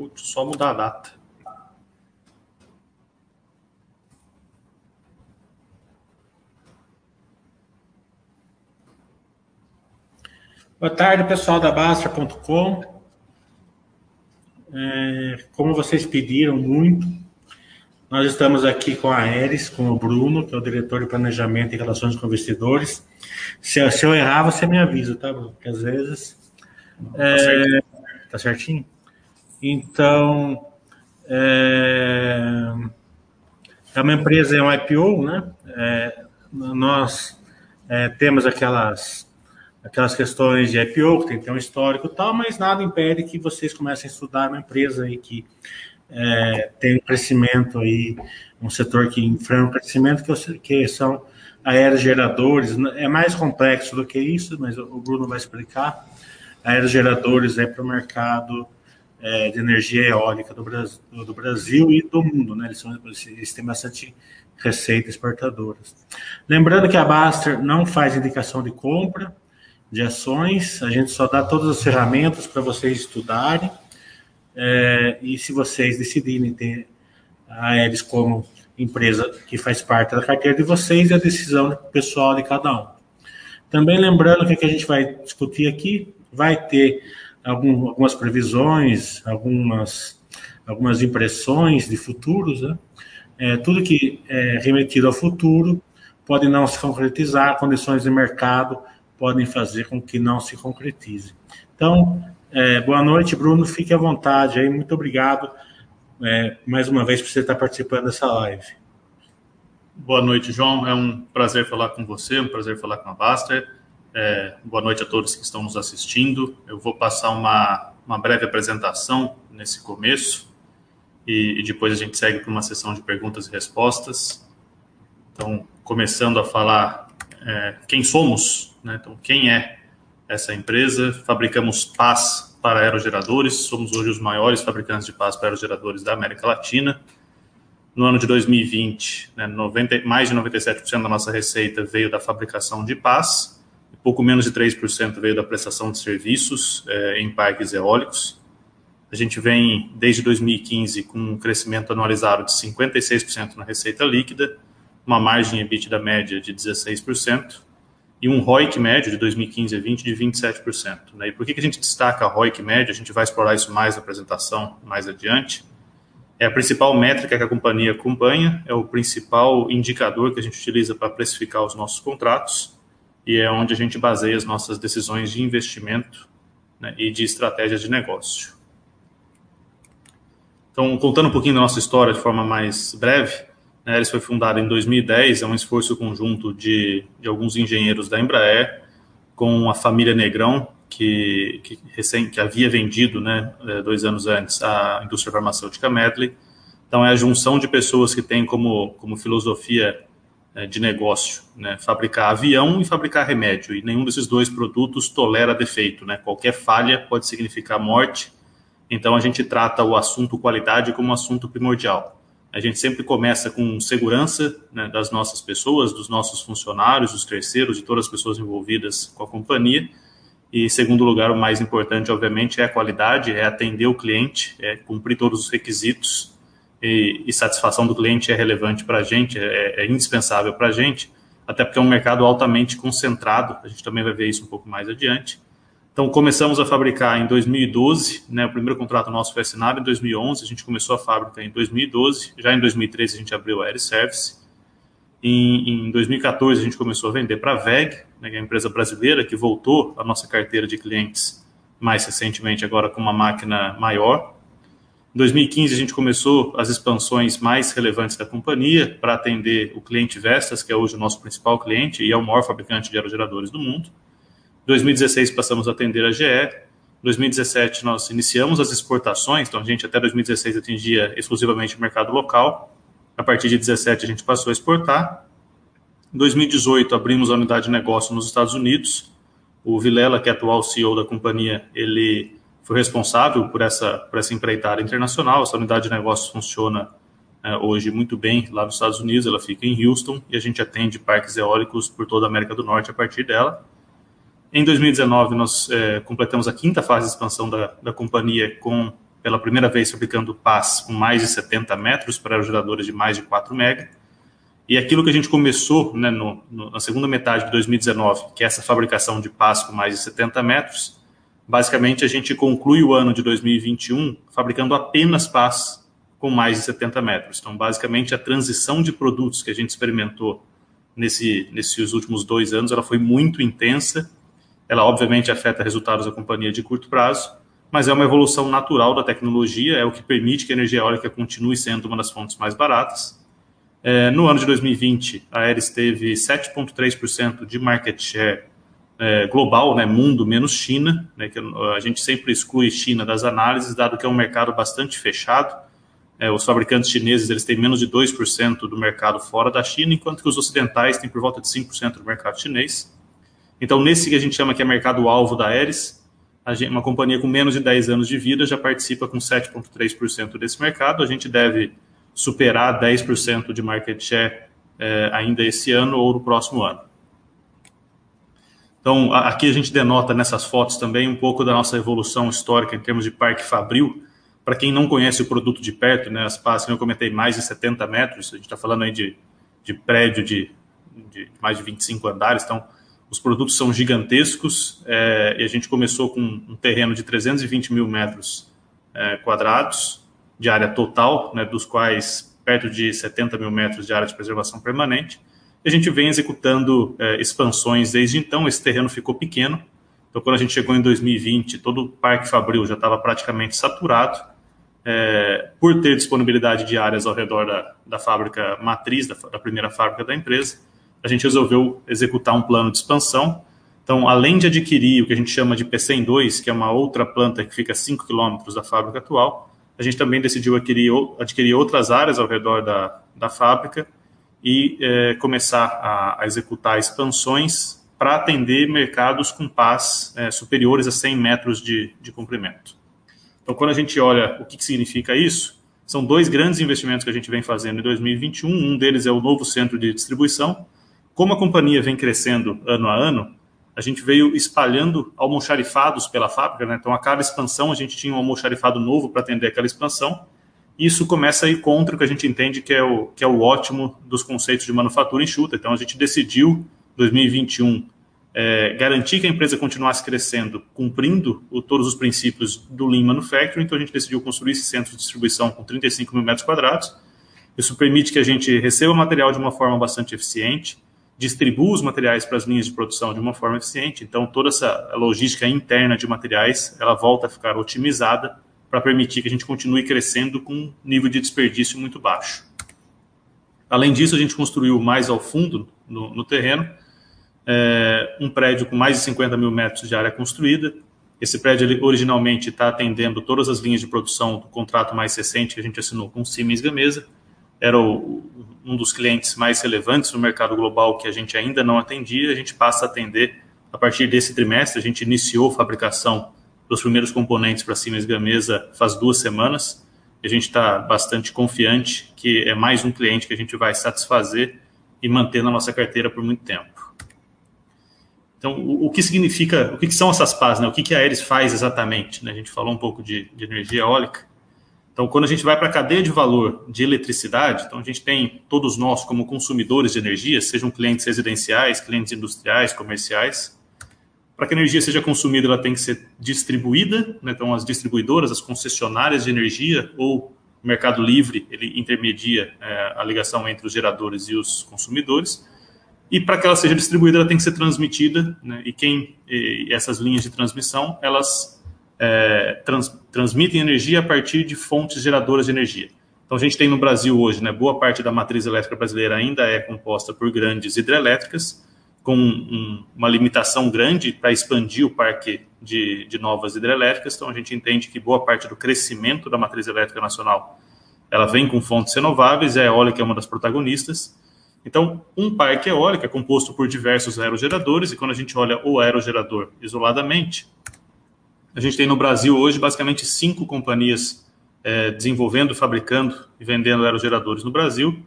Putz, só mudar a data. Boa tarde, pessoal da Bastra.com. É, como vocês pediram muito, nós estamos aqui com a Aeres, com o Bruno, que é o diretor de planejamento e relações com investidores. Se, se eu errar, você me avisa, tá, Bruno? Porque às vezes. É, tá certinho? Então, é, é uma empresa, é um IPO, né? É, nós é, temos aquelas aquelas questões de IPO, que tem que ter um histórico e tal, mas nada impede que vocês comecem a estudar uma empresa aí que é, tem um crescimento aí, um setor que enfrenta um crescimento que, que são aerogeradores, é mais complexo do que isso, mas o Bruno vai explicar. Aerogeradores é para o mercado é, de energia eólica do Brasil, do Brasil, e do mundo, né? Eles, são, eles têm bastante receita exportadoras. Lembrando que a Baster não faz indicação de compra, de ações, a gente só dá todas as ferramentas para vocês estudarem. É, e se vocês decidirem ter a Eles como empresa que faz parte da carteira de vocês, é a decisão pessoal de cada um. Também lembrando que o que a gente vai discutir aqui vai ter algum, algumas previsões, algumas, algumas impressões de futuros, né? É, tudo que é remetido ao futuro pode não se concretizar, condições de mercado podem fazer com que não se concretize. Então, é, boa noite, Bruno. Fique à vontade aí. Muito obrigado é, mais uma vez por você estar participando dessa live. Boa noite, João. É um prazer falar com você, um prazer falar com a Baster. É, boa noite a todos que estão nos assistindo. Eu vou passar uma, uma breve apresentação nesse começo e, e depois a gente segue para uma sessão de perguntas e respostas. Então, começando a falar é, quem somos, né? então quem é essa empresa. Fabricamos pás para aerogeradores, somos hoje os maiores fabricantes de pás para aerogeradores da América Latina. No ano de 2020, né, 90, mais de 97% da nossa receita veio da fabricação de pás, pouco menos de 3% veio da prestação de serviços é, em parques eólicos. A gente vem, desde 2015, com um crescimento anualizado de 56% na receita líquida, uma margem EBITDA média de 16% e um ROIC médio de 2015 a 20 de 27%. Né? E por que, que a gente destaca ROIC médio? A gente vai explorar isso mais na apresentação mais adiante. É a principal métrica que a companhia acompanha, é o principal indicador que a gente utiliza para precificar os nossos contratos e é onde a gente baseia as nossas decisões de investimento né, e de estratégias de negócio. Então, contando um pouquinho da nossa história de forma mais breve, né, Eles foi fundado em 2010, é um esforço conjunto de, de alguns engenheiros da Embraer com a família Negrão, que, que, recém, que havia vendido, né, é, dois anos antes, a indústria farmacêutica Medley. Então, é a junção de pessoas que têm como, como filosofia de negócio, né, fabricar avião e fabricar remédio, e nenhum desses dois produtos tolera defeito, né, qualquer falha pode significar morte, então a gente trata o assunto qualidade como um assunto primordial. A gente sempre começa com segurança né, das nossas pessoas, dos nossos funcionários, dos terceiros, de todas as pessoas envolvidas com a companhia. E, segundo lugar, o mais importante, obviamente, é a qualidade, é atender o cliente, é cumprir todos os requisitos. E, e satisfação do cliente é relevante para a gente, é, é indispensável para a gente, até porque é um mercado altamente concentrado. A gente também vai ver isso um pouco mais adiante. Então, começamos a fabricar em 2012, né, o primeiro contrato nosso foi assinado em 2011, a gente começou a fábrica em 2012, já em 2013 a gente abriu a Air Service, em, em 2014 a gente começou a vender para a VEG, né, que é a empresa brasileira que voltou à nossa carteira de clientes mais recentemente agora com uma máquina maior. Em 2015 a gente começou as expansões mais relevantes da companhia para atender o cliente Vestas, que é hoje o nosso principal cliente e é o maior fabricante de aerogeradores do mundo. 2016 passamos a atender a GE. 2017 nós iniciamos as exportações, então a gente até 2016 atendia exclusivamente o mercado local. A partir de 2017 a gente passou a exportar. Em 2018 abrimos a unidade de negócio nos Estados Unidos. O Vilela, que é atual CEO da companhia, ele foi responsável por essa, por essa empreitada internacional. Essa unidade de negócios funciona é, hoje muito bem lá nos Estados Unidos, ela fica em Houston e a gente atende parques eólicos por toda a América do Norte a partir dela. Em 2019, nós é, completamos a quinta fase de expansão da, da companhia com pela primeira vez fabricando pás com mais de 70 metros para aerogeradores de mais de 4 mega. E aquilo que a gente começou né, no, no, na segunda metade de 2019, que é essa fabricação de pás com mais de 70 metros, basicamente a gente conclui o ano de 2021 fabricando apenas pás com mais de 70 metros. Então, basicamente, a transição de produtos que a gente experimentou nesse, nesses últimos dois anos, ela foi muito intensa. Ela, obviamente, afeta resultados da companhia de curto prazo, mas é uma evolução natural da tecnologia, é o que permite que a energia eólica continue sendo uma das fontes mais baratas. É, no ano de 2020, a Aeres teve 7,3% de market share é, global, né, mundo menos China, né, que a gente sempre exclui China das análises, dado que é um mercado bastante fechado. É, os fabricantes chineses eles têm menos de 2% do mercado fora da China, enquanto que os ocidentais têm por volta de 5% do mercado chinês. Então, nesse que a gente chama que é mercado-alvo da Aeres, uma companhia com menos de 10 anos de vida já participa com 7,3% desse mercado. A gente deve superar 10% de market share é, ainda esse ano ou no próximo ano. Então, aqui a gente denota nessas fotos também um pouco da nossa evolução histórica em termos de parque fabril. Para quem não conhece o produto de perto, né, as pás, que eu comentei, mais de 70 metros, a gente está falando aí de, de prédio de, de, mais de 25 andares, então os produtos são gigantescos é, e a gente começou com um terreno de 320 mil metros é, quadrados, de área total, né, dos quais perto de 70 mil metros de área de preservação permanente. E a gente vem executando é, expansões desde então, esse terreno ficou pequeno. Então, quando a gente chegou em 2020, todo o Parque Fabril já estava praticamente saturado. É, por ter disponibilidade de áreas ao redor da, da fábrica matriz, da, da primeira fábrica da empresa, a gente resolveu executar um plano de expansão. Então, além de adquirir o que a gente chama de PC2, que é uma outra planta que fica a 5 quilômetros da fábrica atual, a gente também decidiu adquirir, adquirir outras áreas ao redor da, da fábrica e é, começar a, a, executar expansões para atender mercados com pás é, superiores a 100 metros de, de comprimento. Então, quando a gente olha o que, que significa isso, são dois grandes investimentos que a gente vem fazendo em 2021. Um deles é o novo centro de distribuição. Como a companhia vem crescendo ano a ano, a gente veio espalhando almoxarifados pela fábrica, né? Então, a cada expansão, a gente tinha um almoxarifado novo para atender aquela expansão. Isso começa a ir contra o que a gente entende que é o, que é o ótimo dos conceitos de manufatura enxuta. Então, a gente decidiu, 2021, é, garantir que a empresa continuasse crescendo, cumprindo o, todos os princípios do Lean Manufacturing. Então, a gente decidiu construir esse centro de distribuição com 35 mil metros quadrados. Isso permite que a gente receba material de uma forma bastante eficiente, distribua os materiais para as linhas de produção de uma forma eficiente. Então, toda essa logística interna de materiais, ela volta a ficar otimizada para permitir que a gente continue crescendo com um nível de desperdício muito baixo. Além disso, a gente construiu mais ao fundo, no, no terreno, é, um prédio com mais de 50 mil metros de área construída. Esse prédio ele, originalmente está atendendo todas as linhas de produção do contrato mais recente que a gente assinou com Siemens Gamesa. Era o, um dos clientes mais relevantes no mercado global que a gente ainda não atendia, a gente passa a atender a partir desse trimestre. A gente iniciou fabricação dos primeiros componentes para Siemens Gamesa faz duas semanas. A gente está bastante confiante que é mais um cliente que a gente vai satisfazer e manter na nossa carteira por muito tempo. Então, o, que significa, o que, são essas pás, né? O que, que a Aeres faz exatamente? Né? A gente falou um pouco de, de energia eólica. Então, quando a gente vai para a cadeia de valor de eletricidade, então a gente tem todos nós como consumidores de energia, sejam clientes residenciais, clientes industriais, comerciais. Para que a energia seja consumida, ela tem que ser distribuída, né? então as distribuidoras, as concessionárias de energia ou o mercado livre, ele intermedia é, a ligação entre os geradores e os consumidores. E para que ela seja distribuída, ela tem que ser transmitida, né? e quem e essas linhas de transmissão, elas é, trans, transmitem energia a partir de fontes geradoras de energia. Então, a gente tem no Brasil hoje, né, boa parte da matriz elétrica brasileira ainda é composta por grandes hidrelétricas, com um, uma limitação grande para expandir o parque de, de, novas hidrelétricas. Então, a gente entende que boa parte do crescimento da matriz elétrica nacional ela vem com fontes renováveis, e a eólica é uma das protagonistas. Então, um parque eólico é composto por diversos aerogeradores, e quando a gente olha o aerogerador isoladamente, a gente tem no Brasil hoje basicamente cinco companhias é, desenvolvendo, fabricando e vendendo aerogeradores no Brasil.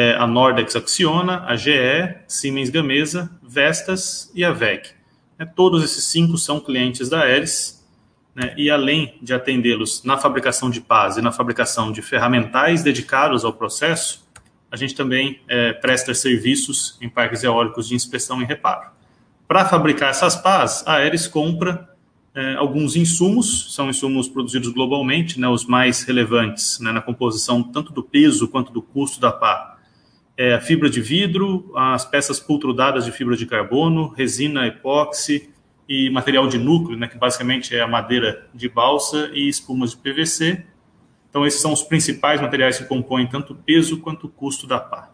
É, a Nordex Acciona, a GE, Siemens Gamesa, Vestas e a VEG. É, todos esses cinco são clientes da Aeres. né, e além de atendê-los na fabricação de pás e na fabricação de ferramentais dedicados ao processo, a gente também é, presta serviços em parques eólicos de inspeção e reparo. Para fabricar essas pás, a Aeres compra é, alguns insumos, são insumos produzidos globalmente, né, os mais relevantes né, na composição tanto do peso quanto do custo da pá. É, fibra de vidro, as peças pultrudadas de fibra de carbono, resina epóxi e material de núcleo, né, que basicamente é a madeira de balsa e espumas de PVC. Então, esses são os principais materiais que compõem tanto o peso quanto o custo da pá.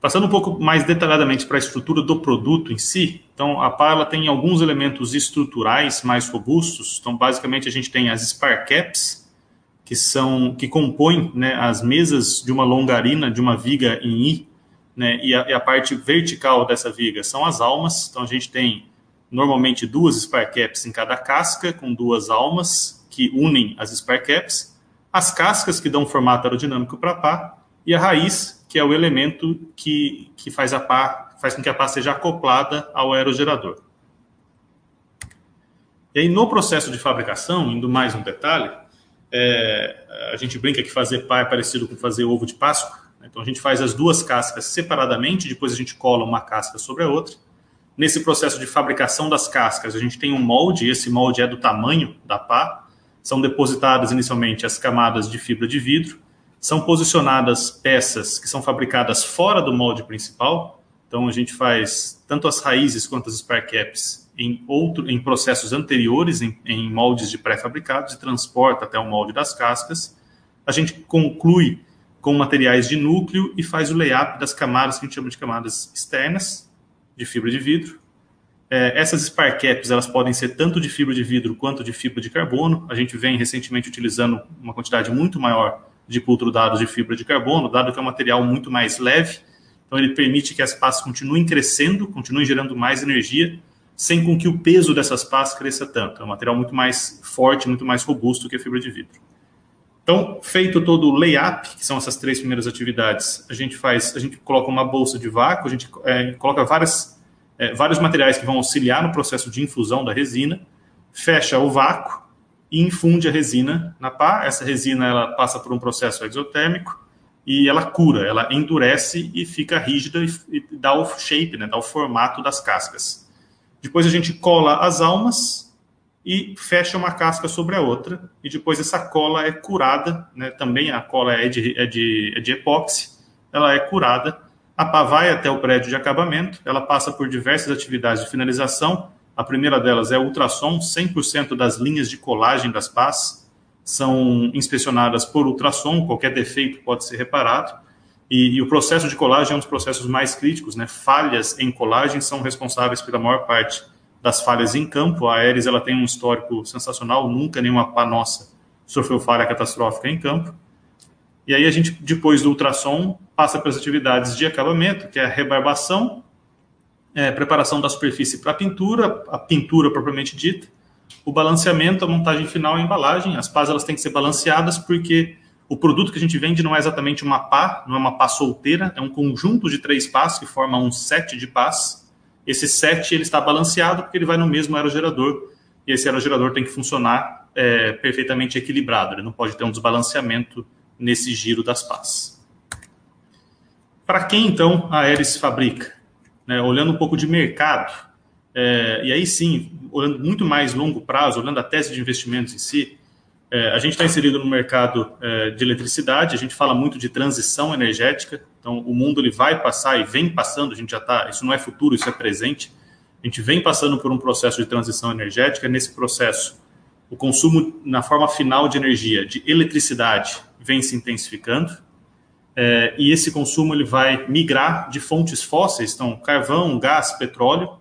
Passando um pouco mais detalhadamente para a estrutura do produto em si, então a pá tem alguns elementos estruturais mais robustos. Então, basicamente, a gente tem as spar caps, que são que compõem né, as mesas de uma longarina, de uma viga em I, né, e, a, e a parte vertical dessa viga são as almas. Então, a gente tem normalmente duas spar caps em cada casca, com duas almas que unem as spar caps, as cascas que dão formato aerodinâmico para a pá, e a raiz, que é o elemento que, que faz, a pá, faz com que a pá seja acoplada ao aerogerador. E aí, no processo de fabricação, indo mais um detalhe, é, a gente brinca que fazer pá é parecido com fazer ovo de Páscoa. Né? Então, a gente faz as duas cascas separadamente, depois a gente cola uma casca sobre a outra. Nesse processo de fabricação das cascas, a gente tem um molde, esse molde é do tamanho da pá. São depositadas inicialmente as camadas de fibra de vidro, são posicionadas peças que são fabricadas fora do molde principal. Então a gente faz tanto as raízes quanto as spare caps em outro, em processos anteriores, em, em moldes de pré-fabricados e transporta até o molde das cascas. A gente conclui com materiais de núcleo e faz o layup das camadas que a gente chama de camadas externas de fibra de vidro. É, essas spar caps elas podem ser tanto de fibra de vidro quanto de fibra de carbono. A gente vem recentemente utilizando uma quantidade muito maior de dados de fibra de carbono, dado que é um material muito mais leve, então ele permite que as pás continuem crescendo, continuem gerando mais energia, sem com que o peso dessas pás cresça tanto. É um material muito mais forte, muito mais robusto que a fibra de vidro. Então, feito todo o layup, que são essas três primeiras atividades, a gente faz, a gente coloca uma bolsa de vácuo, a gente é, coloca várias, é, vários materiais que vão auxiliar no processo de infusão da resina, fecha o vácuo e infunde a resina na pá. Essa resina ela passa por um processo exotérmico e ela cura, ela endurece e fica rígida e, dá o shape, né, dá o formato das cascas. Depois a gente cola as almas e fecha uma casca sobre a outra. E depois essa cola é curada, né, também a cola é de, é de, é de epóxi, ela é curada, a pá vai até o prédio de acabamento, ela passa por diversas atividades de finalização, a primeira delas é o ultrassom, 100% das linhas de colagem das pás são inspecionadas por ultrassom, qualquer defeito pode ser reparado. E, e, o processo de colagem é um dos processos mais críticos, né? Falhas em colagem são responsáveis pela maior parte das falhas em campo. A Aeres ela tem um histórico sensacional, nunca nenhuma pá nossa sofreu falha catastrófica em campo. E aí a gente, depois do ultrassom, passa para as atividades de acabamento, que é a rebarbação, é, preparação da superfície para pintura, a pintura propriamente dita, o balanceamento, a montagem final, a embalagem. As pás elas têm que ser balanceadas porque o produto que a gente vende não é exatamente uma pá, não é uma pá solteira, é um conjunto de três pás que forma um set de pás. Esse set ele está balanceado porque ele vai no mesmo aerogerador e esse aerogerador tem que funcionar é, perfeitamente equilibrado. Ele não pode ter um desbalanceamento nesse giro das pás. Para quem então a Aeres fabrica? né, olhando um pouco de mercado, é, e aí sim, olhando muito mais longo prazo, olhando a tese de investimentos em si, é, a gente está inserido no mercado é, de eletricidade, a gente fala muito de transição energética, então o mundo ele vai passar e vem passando, a gente já está, isso não é futuro, isso é presente, a gente vem passando por um processo de transição energética, nesse processo o consumo na forma final de energia, de eletricidade, vem se intensificando, é, e esse consumo ele vai migrar de fontes fósseis, então carvão, gás, petróleo,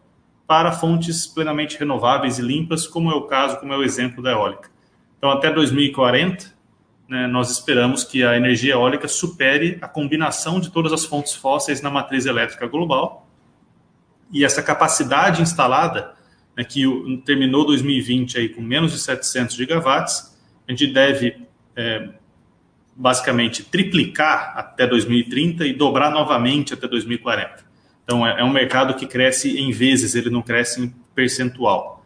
para fontes plenamente renováveis e limpas, como é o caso, como é o exemplo da eólica. Então, até 2040, né, nós esperamos que a energia eólica supere a combinação de todas as fontes fósseis na matriz elétrica global. E essa capacidade instalada, né, que terminou 2020 aí com menos de 700 gigawatts, a gente deve é, basicamente triplicar até 2030 e dobrar novamente até 2040. Então, é, é um mercado que cresce em vezes, ele não cresce em percentual.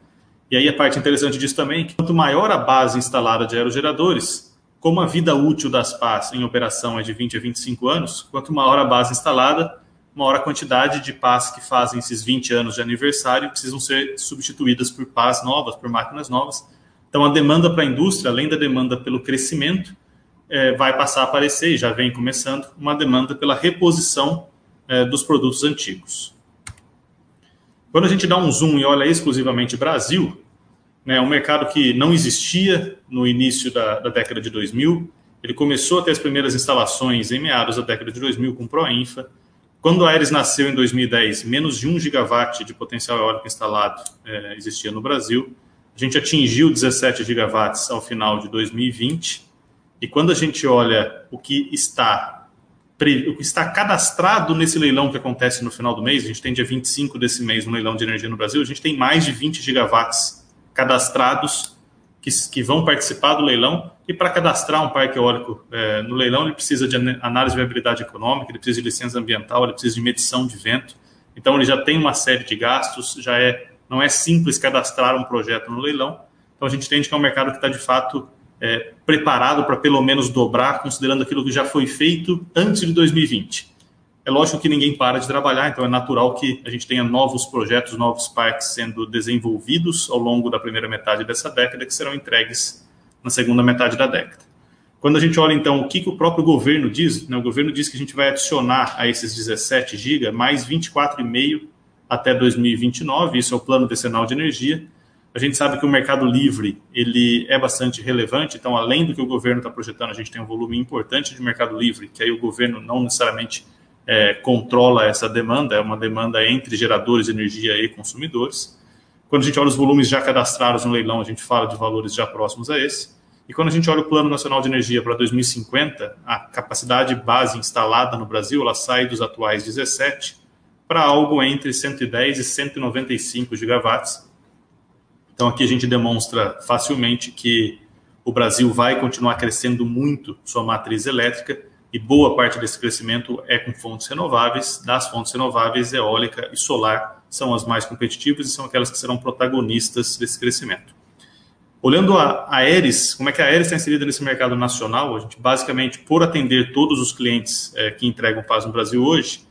E aí a parte interessante disso também é que quanto maior a base instalada de aerogeradores, como a vida útil das pás em operação é de 20 a 25 anos, quanto maior a base instalada, maior a quantidade de pás que fazem esses 20 anos de aniversário precisam ser substituídas por pás novas, por máquinas novas. Então a demanda para a indústria, além da demanda pelo crescimento, é, vai passar a aparecer, e já vem começando, uma demanda pela reposição é, dos produtos antigos. Quando a gente dá um zoom e olha exclusivamente Brasil, né, um mercado que não existia no início da, da, década de 2000. Ele começou a ter as primeiras instalações em meados da década de 2000 com Proinfa. Quando a Aeres nasceu em 2010, menos de 1 gigawatt de potencial eólico instalado é, existia no Brasil. A gente atingiu 17 gigawatts ao final de 2020. E quando a gente olha o que está o que está cadastrado nesse leilão que acontece no final do mês, a gente tem dia 25 desse mês no leilão de energia no Brasil, a gente tem mais de 20 gigawatts cadastrados que, que vão participar do leilão. E para cadastrar um parque eólico é, no leilão, ele precisa de análise de viabilidade econômica, ele precisa de licença ambiental, ele precisa de medição de vento. Então, ele já tem uma série de gastos, já é não é simples cadastrar um projeto no leilão. Então, a gente entende que é um mercado que está, de fato, é, preparado para pelo menos dobrar, considerando aquilo que já foi feito antes de 2020. É lógico que ninguém para de trabalhar, então é natural que a gente tenha novos projetos, novos parques sendo desenvolvidos ao longo da primeira metade dessa década, que serão entregues na segunda metade da década. Quando a gente olha, então, o que, que o próprio governo diz, né, o governo diz que a gente vai adicionar a esses 17 GB mais 24,5 até 2029, isso é o plano decenal de energia. A gente sabe que o mercado livre ele é bastante relevante, então, além do que o governo está projetando, a gente tem um volume importante de mercado livre, que aí o governo não necessariamente é, controla essa demanda, é uma demanda entre geradores de energia e consumidores. Quando a gente olha os volumes já cadastrados no leilão, a gente fala de valores já próximos a esse. E quando a gente olha o Plano Nacional de Energia para 2050, a capacidade base instalada no Brasil ela sai dos atuais 17 para algo entre 110 e 195 gigawatts. Então aqui a gente demonstra facilmente que o Brasil vai continuar crescendo muito sua matriz elétrica e boa parte desse crescimento é com fontes renováveis. Das fontes renováveis, eólica e solar são as mais competitivas e são aquelas que serão protagonistas desse crescimento. Olhando a Aeres, como é que a Aeres está inserida nesse mercado nacional? A gente, basicamente, por atender todos os clientes é, que entregam paz no Brasil hoje,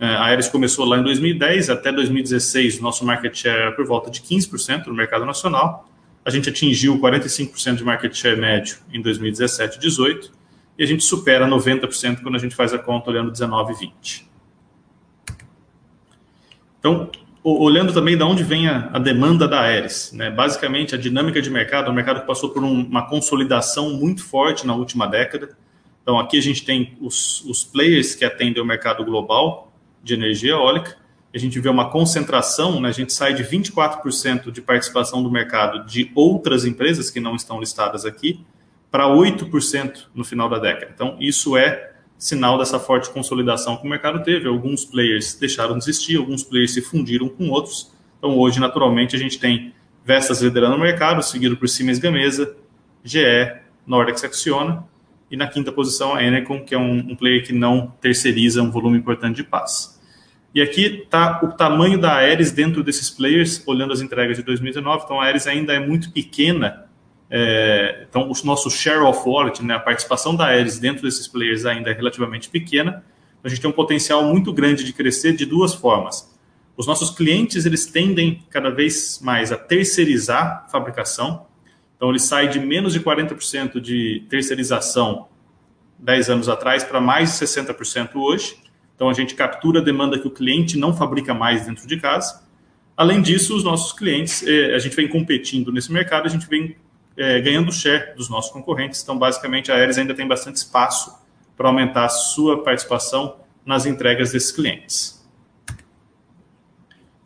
é, a Aeres começou lá em 2010, até 2016, o nosso market share era por volta de 15% no mercado nacional. A gente atingiu 45% de market share médio em 2017 e 2018 e a gente supera 90% quando a gente faz a conta olhando 19 e 20. Então, olhando também de onde vem a, a demanda da Aeres, né? basicamente a dinâmica de mercado, é mercado que passou por um, uma consolidação muito forte na última década. Então, aqui a gente tem os, os players que atendem o mercado global de energia eólica, a gente vê uma concentração, né? a gente sai de 24% de participação do mercado de outras empresas que não estão listadas aqui, para 8% no final da década. Então, isso é sinal dessa forte consolidação que o mercado teve. Alguns players deixaram de existir, alguns players se fundiram com outros. Então, hoje, naturalmente, a gente tem Vestas liderando o mercado, seguido por Siemens Gamesa, GE, Nordex Acciona, e na quinta posição a Enercon, que é um, um player que não terceiriza um volume importante de paz. E aqui está o tamanho da Aeres dentro desses players, olhando as entregas de 2019. Então, a Aeres ainda é muito pequena é, então, o nosso share of wallet, né, a participação da Aeres dentro desses players ainda é relativamente pequena. A gente tem um potencial muito grande de crescer de duas formas. Os nossos clientes eles tendem cada vez mais a terceirizar a fabricação. Então, ele sai de menos de 40% de terceirização 10 anos atrás para mais de 60% hoje. Então, a gente captura a demanda que o cliente não fabrica mais dentro de casa. Além disso, os nossos clientes, é, a gente vem competindo nesse mercado, a gente vem é, ganhando share dos nossos concorrentes. Então, basicamente, a Aeres ainda tem bastante espaço para aumentar a sua participação nas entregas desses clientes.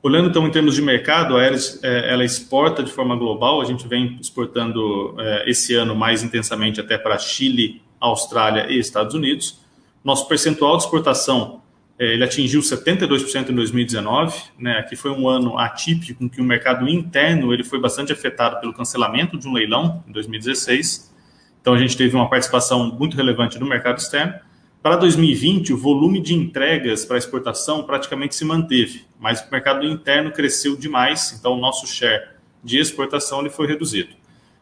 Olhando então em termos de mercado, a Aeres é, ela exporta de forma global. A gente vem exportando é, esse ano mais intensamente até para Chile, Austrália e Estados Unidos. Nosso percentual de exportação ele atingiu 72% em 2019, né? Aqui foi um ano atípico em que o mercado interno ele foi bastante afetado pelo cancelamento de um leilão em 2016. Então a gente teve uma participação muito relevante no mercado externo. Para 2020, o volume de entregas para exportação praticamente se manteve, mas o mercado interno cresceu demais, então o nosso share de exportação ele foi reduzido.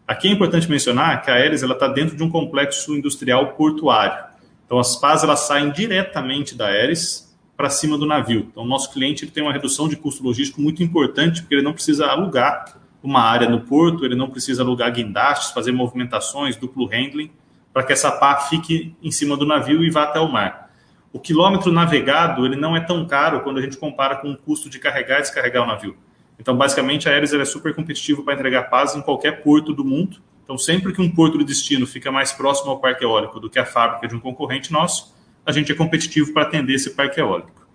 Aqui é importante mencionar que a Aeres está dentro de um complexo industrial portuário. Então, as pás elas saem diretamente da Aeres para cima do navio. Então, o nosso cliente ele tem uma redução de custo logístico muito importante, porque ele não precisa alugar uma área no porto, ele não precisa alugar guindastes, fazer movimentações, duplo handling, para que essa pá fique em cima do navio e vá até o mar. O quilômetro navegado ele não é tão caro quando a gente compara com o custo de carregar e descarregar o navio. Então, basicamente, a Aeres é super competitivo para entregar paz em qualquer porto do mundo. Então, sempre que um porto de destino fica mais próximo ao parque eólico do que a fábrica de um concorrente nosso, a gente é competitivo para atender esse parque eólico.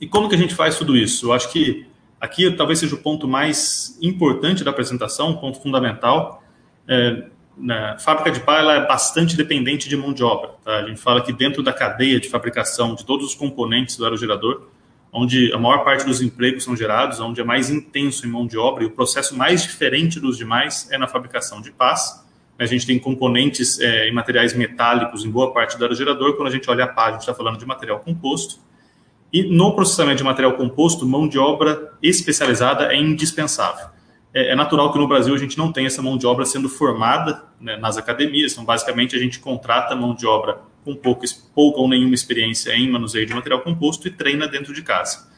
E como que a gente faz tudo isso? Eu acho que aqui talvez seja o ponto mais importante da apresentação, um ponto fundamental. É, na fábrica de pá ela é bastante dependente de mão de obra. Tá? A gente fala que dentro da cadeia de fabricação de todos os componentes do aerogerador, onde a maior parte dos empregos são gerados, onde é mais intenso em mão de obra e o processo mais diferente dos demais é na fabricação de pás. A gente tem componentes é, em materiais metálicos em boa parte do aerogerador. Quando a gente olha a pá, a gente está falando de material composto. E no processamento de material composto, mão de obra especializada é indispensável. É, é natural que no Brasil a gente não tenha essa mão de obra sendo formada né, nas academias. Então, basicamente, a gente contrata mão de obra com pouca, pouca ou nenhuma experiência em manuseio de material composto e treina dentro de casa.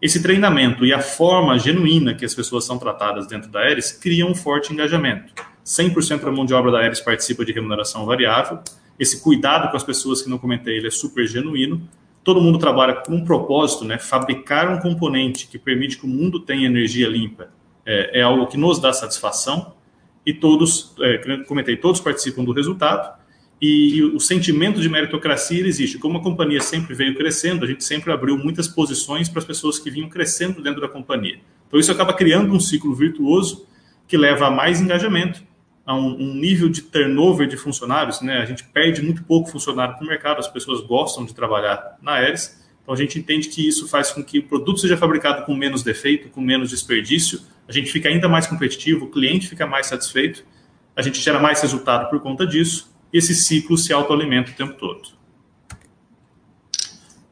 Esse treinamento e a forma genuína que as pessoas são tratadas dentro da Aeres criam um forte engajamento. 100% da mão de obra da Aeres participa de remuneração variável. Esse cuidado com as pessoas que não comentei, ele é super genuíno. Todo mundo trabalha com um propósito, né? Fabricar um componente que permite que o mundo tenha energia limpa é, é algo que nos dá satisfação e todos, é, comentei, todos participam do resultado e o sentimento de meritocracia existe. Como a companhia sempre veio crescendo, a gente sempre abriu muitas posições para as pessoas que vinham crescendo dentro da companhia. Então isso acaba criando um ciclo virtuoso que leva a mais engajamento, a um, um nível de turnover de funcionários. Né? A gente perde muito pouco funcionário para o mercado, as pessoas gostam de trabalhar na Aeres. Então a gente entende que isso faz com que o produto seja fabricado com menos defeito, com menos desperdício, a gente fica ainda mais competitivo, o cliente fica mais satisfeito, a gente gera mais resultado por conta disso e esse ciclo se autoalimenta o tempo todo.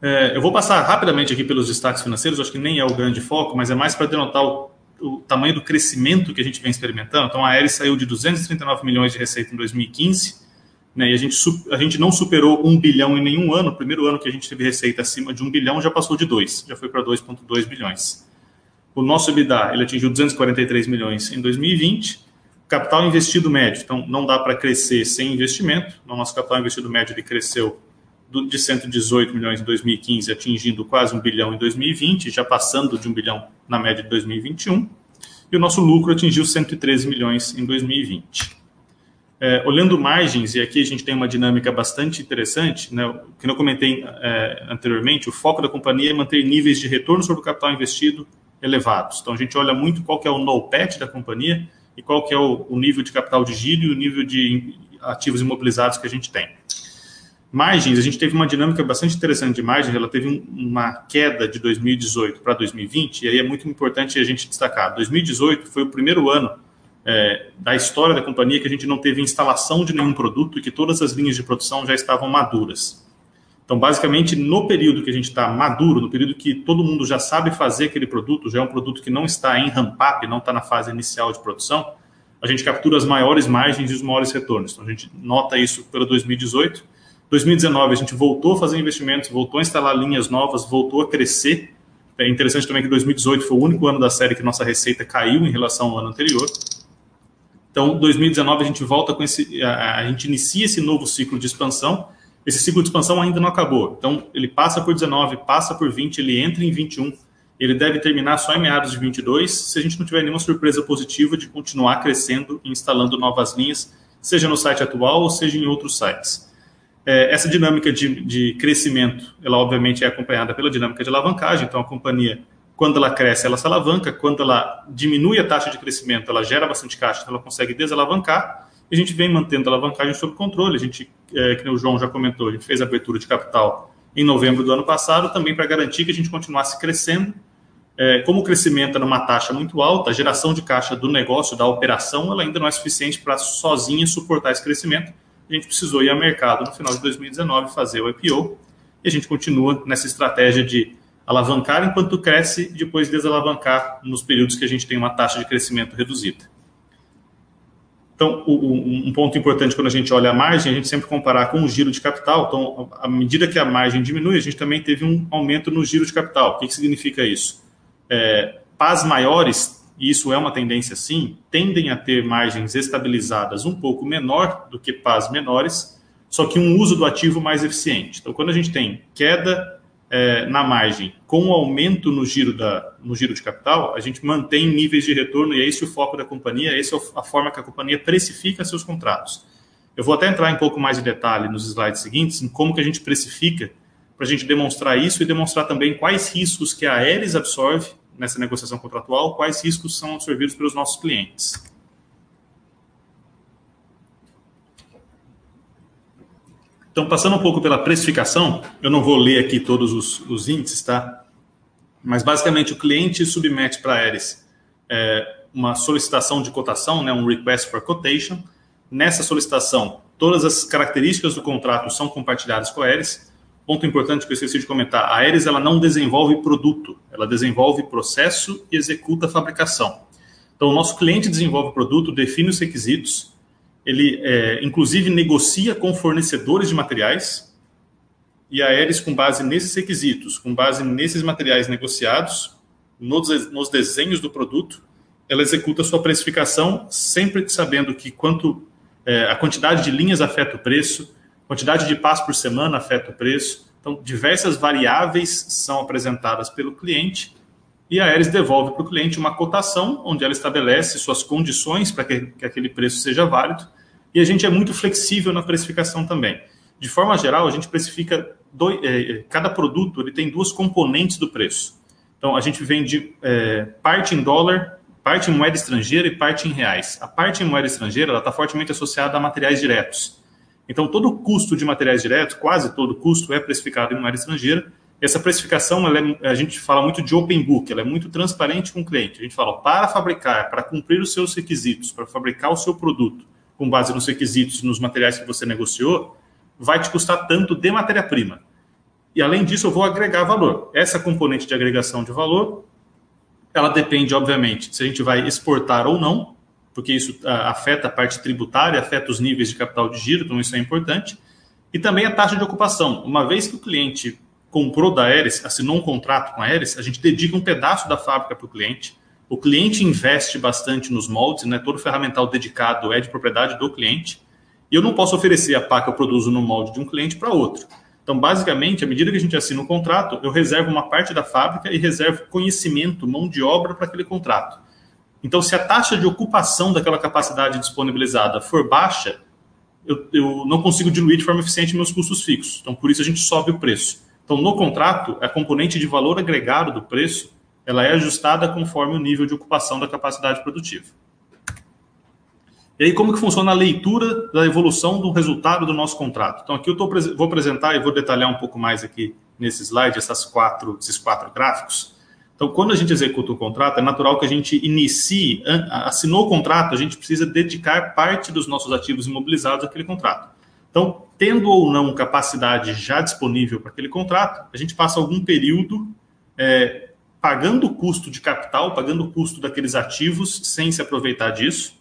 É, eu vou passar rapidamente aqui pelos destaques financeiros, acho que nem é o grande foco, mas é mais para denotar o, o, tamanho do crescimento que a gente vem experimentando. Então, a Aeres saiu de 239 milhões de receita em 2015, né, e a gente, a gente não superou um bilhão em nenhum ano. O primeiro ano que a gente teve receita acima de um bilhão já passou de dois, já foi para 2,2 bilhões. O nosso EBITDA ele atingiu 243 milhões em 2020 Capital investido médio, então não dá para crescer sem investimento. O nosso capital investido médio ele cresceu de 118 milhões em 2015, atingindo quase um bilhão em 2020, já passando de um bilhão na média de 2021. E o nosso lucro atingiu 113 milhões em 2020. É, olhando margens, e aqui a gente tem uma dinâmica bastante interessante, né, que eu comentei é, anteriormente, o foco da companhia é manter níveis de retorno sobre o capital investido elevados. Então a gente olha muito qual que é o no-pet da companhia, e qual que é o, o nível de capital de giro e o nível de ativos imobilizados que a gente tem. Margens, a gente teve uma dinâmica bastante interessante de margens, ela teve um, uma queda de 2018 para 2020, e aí é muito importante a gente destacar. 2018 foi o primeiro ano é, da história da companhia que a gente não teve instalação de nenhum produto e que todas as linhas de produção já estavam maduras. Então, basicamente, no período que a gente está maduro, no período que todo mundo já sabe fazer aquele produto, já é um produto que não está em ramp-up, não está na fase inicial de produção, a gente captura as maiores margens e os maiores retornos. Então, a gente nota isso pelo 2018. 2019, a gente voltou a fazer investimentos, voltou a instalar linhas novas, voltou a crescer. É interessante também que 2018 foi o único ano da série que nossa receita caiu em relação ao ano anterior. Então, 2019 a gente volta com esse, a, a gente inicia esse novo ciclo de expansão esse ciclo de expansão ainda não acabou. Então, ele passa por 19, passa por 20, ele entra em 21. Ele deve terminar só em meados de 22, se a gente não tiver nenhuma surpresa positiva de continuar crescendo e instalando novas linhas, seja no site atual ou seja em outros sites. É, essa dinâmica de, de crescimento, ela obviamente é acompanhada pela dinâmica de alavancagem. Então, a companhia, quando ela cresce, ela se alavanca. Quando ela diminui a taxa de crescimento, ela gera bastante caixa, então ela consegue desalavancar a gente vem mantendo a alavancagem sob controle. A gente, é, que o João já comentou, a gente fez a abertura de capital em novembro do ano passado, também para garantir que a gente continuasse crescendo. É, como o crescimento é numa taxa muito alta, a geração de caixa do negócio, da operação, ela ainda não é suficiente para sozinha suportar esse crescimento. A gente precisou ir ao mercado no final de 2019 fazer o IPO e a gente continua nessa estratégia de alavancar enquanto cresce e depois desalavancar nos períodos que a gente tem uma taxa de crescimento reduzida. Então, um ponto importante quando a gente olha a margem, a gente sempre comparar com o giro de capital. Então, à medida que a margem diminui, a gente também teve um aumento no giro de capital. O que, significa isso? É, PAs maiores, e isso é uma tendência sim, tendem a ter margens estabilizadas um pouco menor do que PAs menores, só que um uso do ativo mais eficiente. Então, quando a gente tem queda é, na margem com aumento no giro, da, no giro de capital, a gente mantém níveis de retorno e é esse o foco da companhia, essa é a forma que a companhia precifica seus contratos. Eu vou até entrar em um pouco mais de detalhe nos slides seguintes em como que a gente precifica para a gente demonstrar isso e demonstrar também quais riscos que a Aeres absorve nessa negociação contratual, quais riscos são absorvidos pelos nossos clientes. Então, passando um pouco pela precificação, eu não vou ler aqui todos os, os índices, tá? Mas basicamente o cliente submete para a Aeres é, uma solicitação de cotação, né, um request for quotation. Nessa solicitação, todas as características do contrato são compartilhadas com a Aeres. Ponto importante que eu esqueci de comentar: a Aeres ela não desenvolve produto, ela desenvolve processo e executa a fabricação. Então, o nosso cliente desenvolve o produto, define os requisitos, ele, é, inclusive, negocia com fornecedores de materiais e a Aeres, com base nesses requisitos, com base nesses materiais negociados, nos, nos desenhos do produto, ela executa sua precificação sempre sabendo que quanto é, a quantidade de linhas afeta o preço, quantidade de passos por semana afeta o preço. Então, diversas variáveis são apresentadas pelo cliente e a Aeres devolve para o cliente uma cotação onde ela estabelece suas condições para que, que, aquele preço seja válido e a gente é muito flexível na precificação também. De forma geral, a gente precifica dois, é, cada produto ele tem duas componentes do preço. Então a gente vende é, parte em dólar, parte em moeda estrangeira e parte em reais. A parte em moeda estrangeira está fortemente associada a materiais diretos. Então todo o custo de materiais diretos, quase todo o custo é precificado em moeda estrangeira essa precificação, é, a gente fala muito de open book, ela é muito transparente com o cliente. A gente fala, para fabricar, para cumprir os seus requisitos, para fabricar o seu produto, com base nos requisitos, nos materiais que você negociou, vai te custar tanto de matéria-prima. E além disso, eu vou agregar valor. Essa componente de agregação de valor, ela depende, obviamente, se a gente vai exportar ou não, porque isso afeta a parte tributária, afeta os níveis de capital de giro, então isso é importante. E também a taxa de ocupação. Uma vez que o cliente comprou da Aeres, assinou um contrato com a Aeres, a gente dedica um pedaço da fábrica para o cliente. O cliente investe bastante nos moldes, né? todo ferramental dedicado é de propriedade do cliente. E eu não posso oferecer a pá que eu produzo no molde de um cliente para outro. Então, basicamente, à medida que a gente assina o um contrato, eu reservo uma parte da fábrica e reservo conhecimento, mão de obra para aquele contrato. Então, se a taxa de ocupação daquela capacidade disponibilizada for baixa, eu, eu não consigo diluir de forma eficiente meus custos fixos. Então, por isso a gente sobe o preço. Então, no contrato, a componente de valor agregado do preço, ela é ajustada conforme o nível de ocupação da capacidade produtiva. E aí, como que funciona a leitura da evolução do resultado do nosso contrato? Então, aqui eu tô, vou apresentar e vou detalhar um pouco mais aqui nesse slide essas quatro, esses quatro gráficos. Então, quando a gente executa o contrato, é natural que a gente inicie, assinou o contrato, a gente precisa dedicar parte dos nossos ativos imobilizados àquele contrato. Então, tendo ou não capacidade já disponível para aquele contrato, a gente passa algum período é, pagando o custo de capital, pagando o custo daqueles ativos sem se aproveitar disso.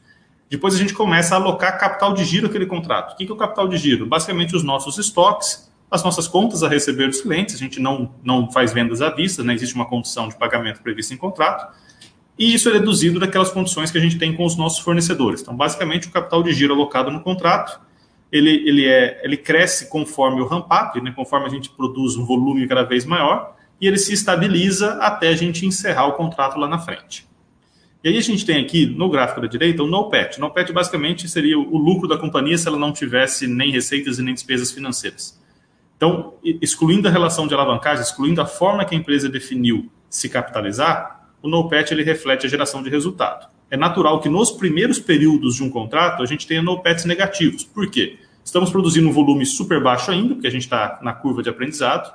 Depois a gente começa a alocar capital de giro àquele contrato. O que é o capital de giro? Basicamente os nossos estoques, as nossas contas a receber dos clientes. A gente não, não faz vendas à vista, né? existe uma condição de pagamento prevista em contrato. E isso é deduzido daquelas condições que a gente tem com os nossos fornecedores. Então, basicamente, o capital de giro alocado no contrato ele, ele, é, ele cresce conforme o ramp-up, né, conforme a gente produz um volume cada vez maior, e ele se estabiliza até a gente encerrar o contrato lá na frente. E aí a gente tem aqui no gráfico da direita o NOPAT. NOPAT basicamente seria o lucro da companhia se ela não tivesse nem receitas e nem despesas financeiras. Então, excluindo a relação de alavancagem, excluindo a forma que a empresa definiu se capitalizar, o NOPAT ele reflete a geração de resultado é natural que nos primeiros períodos de um contrato a gente tenha no-pets negativos. Por quê? Estamos produzindo um volume super baixo ainda, porque a gente está na curva de aprendizado.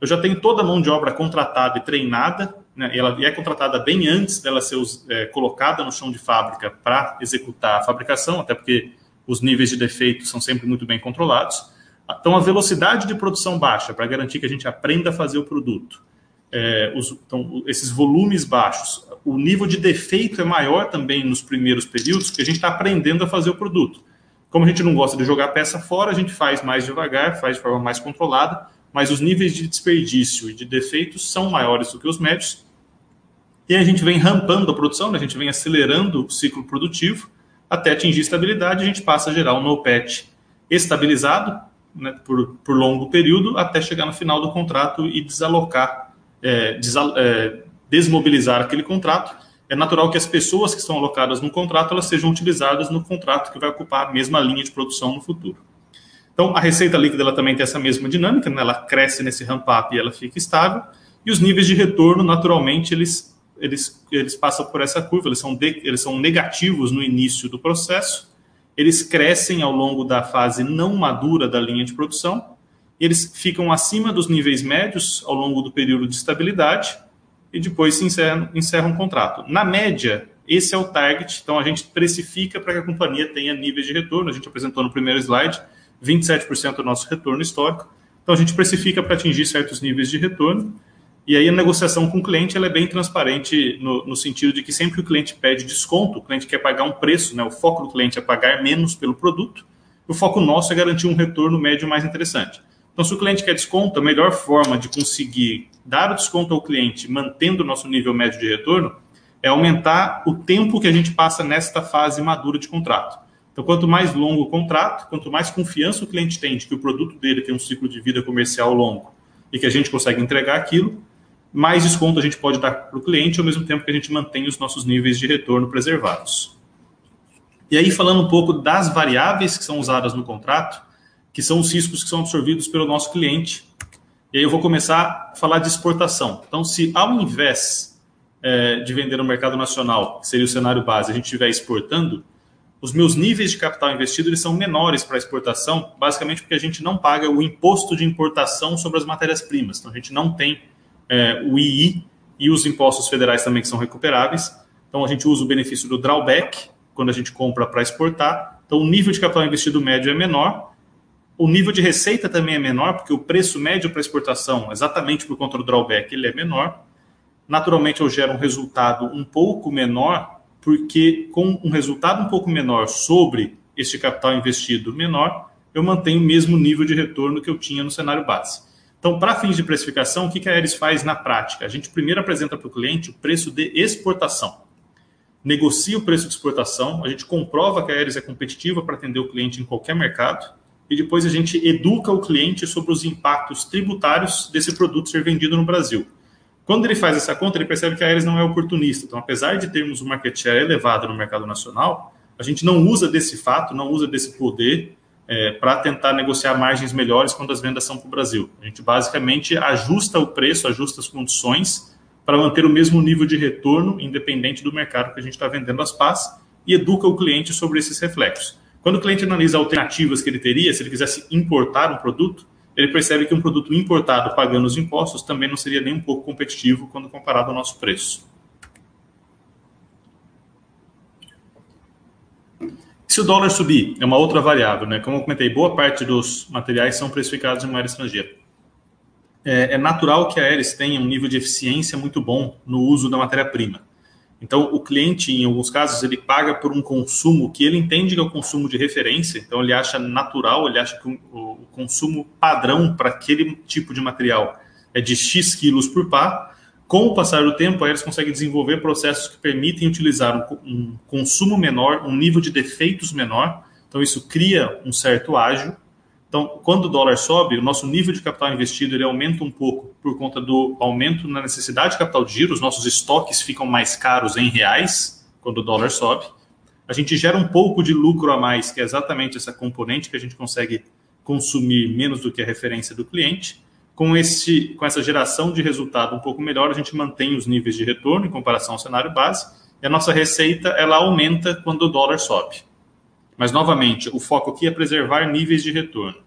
Eu já tenho toda a mão de obra contratada e treinada, né, e ela é contratada bem antes dela ser é, colocada no chão de fábrica para executar a fabricação, até porque os níveis de defeito são sempre muito bem controlados. Então, a velocidade de produção baixa, para garantir que a gente aprenda a fazer o produto, é, os, então, esses volumes baixos. O nível de defeito é maior também nos primeiros períodos, porque a gente está aprendendo a fazer o produto. Como a gente não gosta de jogar peça fora, a gente faz mais devagar, faz de forma mais controlada, mas os níveis de desperdício e de defeitos são maiores do que os médios. E a gente vem rampando a produção, né? a gente vem acelerando o ciclo produtivo até atingir estabilidade, a gente passa a gerar um no-patch estabilizado né, por, por longo período até chegar no final do contrato e desalocar, é, desal, é, desmobilizar aquele contrato. É natural que as pessoas que estão alocadas no contrato elas sejam utilizadas no contrato que vai ocupar a mesma linha de produção no futuro. Então, a receita líquida ela também tem essa mesma dinâmica, né? ela cresce nesse ramp-up e ela fica estável, e os níveis de retorno, naturalmente, eles, eles, eles passam por essa curva, eles são, de, eles são negativos no início do processo, eles crescem ao longo da fase não madura da linha de produção, eles ficam acima dos níveis médios ao longo do período de estabilidade, e depois se encerra, encerra um contrato. Na média, esse é o target, então a gente precifica para que a companhia tenha níveis de retorno, a gente apresentou no primeiro slide, 27% do nosso retorno histórico. Então a gente precifica para atingir certos níveis de retorno. E aí a negociação com o cliente ela é bem transparente no, no, sentido de que sempre que o cliente pede desconto, o cliente quer pagar um preço, né? o foco do cliente é pagar menos pelo produto, o foco nosso é garantir um retorno médio mais interessante. Então, se o cliente quer desconto, a melhor forma de conseguir dar o desconto ao cliente, mantendo o nosso nível médio de retorno, é aumentar o tempo que a gente passa nesta fase madura de contrato. Então, quanto mais longo o contrato, quanto mais confiança o cliente tem de que o produto dele tem um ciclo de vida comercial longo e que a gente consegue entregar aquilo, mais desconto a gente pode dar para o cliente, ao mesmo tempo que a gente mantém os nossos níveis de retorno preservados. E aí, falando um pouco das variáveis que são usadas no contrato, que são os riscos que são absorvidos pelo nosso cliente. E aí eu vou começar a falar de exportação. Então, se ao invés é, de vender no mercado nacional, que seria o cenário base, a gente estiver exportando, os meus níveis de capital investido eles são menores para exportação, basicamente porque a gente não paga o imposto de importação sobre as matérias-primas. Então, a gente não tem é, o II e os impostos federais também que são recuperáveis. Então, a gente usa o benefício do drawback quando a gente compra para exportar. Então, o nível de capital investido médio é menor. O nível de receita também é menor, porque o preço médio para exportação, exatamente por conta do drawback, ele é menor. Naturalmente, eu gero um resultado um pouco menor porque com um resultado um pouco menor sobre este capital investido menor, eu mantenho o mesmo nível de retorno que eu tinha no cenário base. Então, para fins de precificação, o que a Aeres faz na prática? A gente primeiro apresenta para o cliente o preço de exportação. Negocia o preço de exportação, a gente comprova que a Aeres é competitiva para atender o cliente em qualquer mercado, e depois a gente educa o cliente sobre os impactos tributários desse produto ser vendido no Brasil. Quando ele faz essa conta, ele percebe que a Aeres não é oportunista. Então, apesar de termos um market share elevado no mercado nacional, a gente não usa desse fato, não usa desse poder é, para tentar negociar margens melhores quando as vendas são para o Brasil. A gente basicamente ajusta o preço, ajusta as condições para manter o mesmo nível de retorno, independente do mercado que a gente está vendendo as pás, e educa o cliente sobre esses reflexos. Quando o cliente analisa alternativas que ele teria, se ele quisesse importar um produto, ele percebe que um produto importado pagando os impostos também não seria nem um pouco competitivo quando comparado ao nosso preço. Se o dólar subir, é uma outra variável, né? Como eu comentei, boa parte dos materiais são precificados em moeda estrangeira. É, é natural que a Aeres tenha um nível de eficiência muito bom no uso da matéria-prima. Então, o cliente, em alguns casos, ele paga por um consumo que ele entende que é o consumo de referência, então ele acha natural, ele acha que o, consumo padrão para aquele tipo de material é de X quilos por par. Com o passar do tempo, eles conseguem desenvolver processos que permitem utilizar um, um consumo menor, um nível de defeitos menor, então isso cria um certo ágio então, quando o dólar sobe, o nosso nível de capital investido ele aumenta um pouco por conta do aumento na necessidade de capital de giro, os nossos estoques ficam mais caros em reais quando o dólar sobe. A gente gera um pouco de lucro a mais, que é exatamente essa componente que a gente consegue consumir menos do que a referência do cliente. Com, esse, com essa geração de resultado um pouco melhor, a gente mantém os níveis de retorno em comparação ao cenário base, e a nossa receita ela aumenta quando o dólar sobe. Mas, novamente, o foco aqui é preservar níveis de retorno.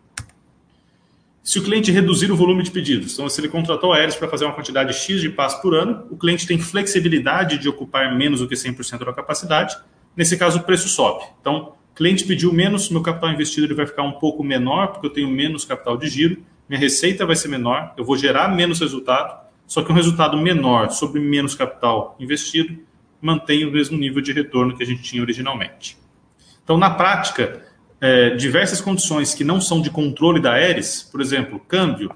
Se o cliente reduzir o volume de pedidos, então se ele contratou a Aeres para fazer uma quantidade X de passos por ano, o cliente tem flexibilidade de ocupar menos do que 100% da capacidade, nesse caso o preço sobe. Então, cliente pediu menos, meu capital investido ele vai ficar um pouco menor, porque eu tenho menos capital de giro, minha receita vai ser menor, eu vou gerar menos resultado, só que um resultado menor sobre menos capital investido mantém o mesmo nível de retorno que a gente tinha originalmente. Então, na prática, é, diversas condições que não são de controle da Aeres, por exemplo, câmbio,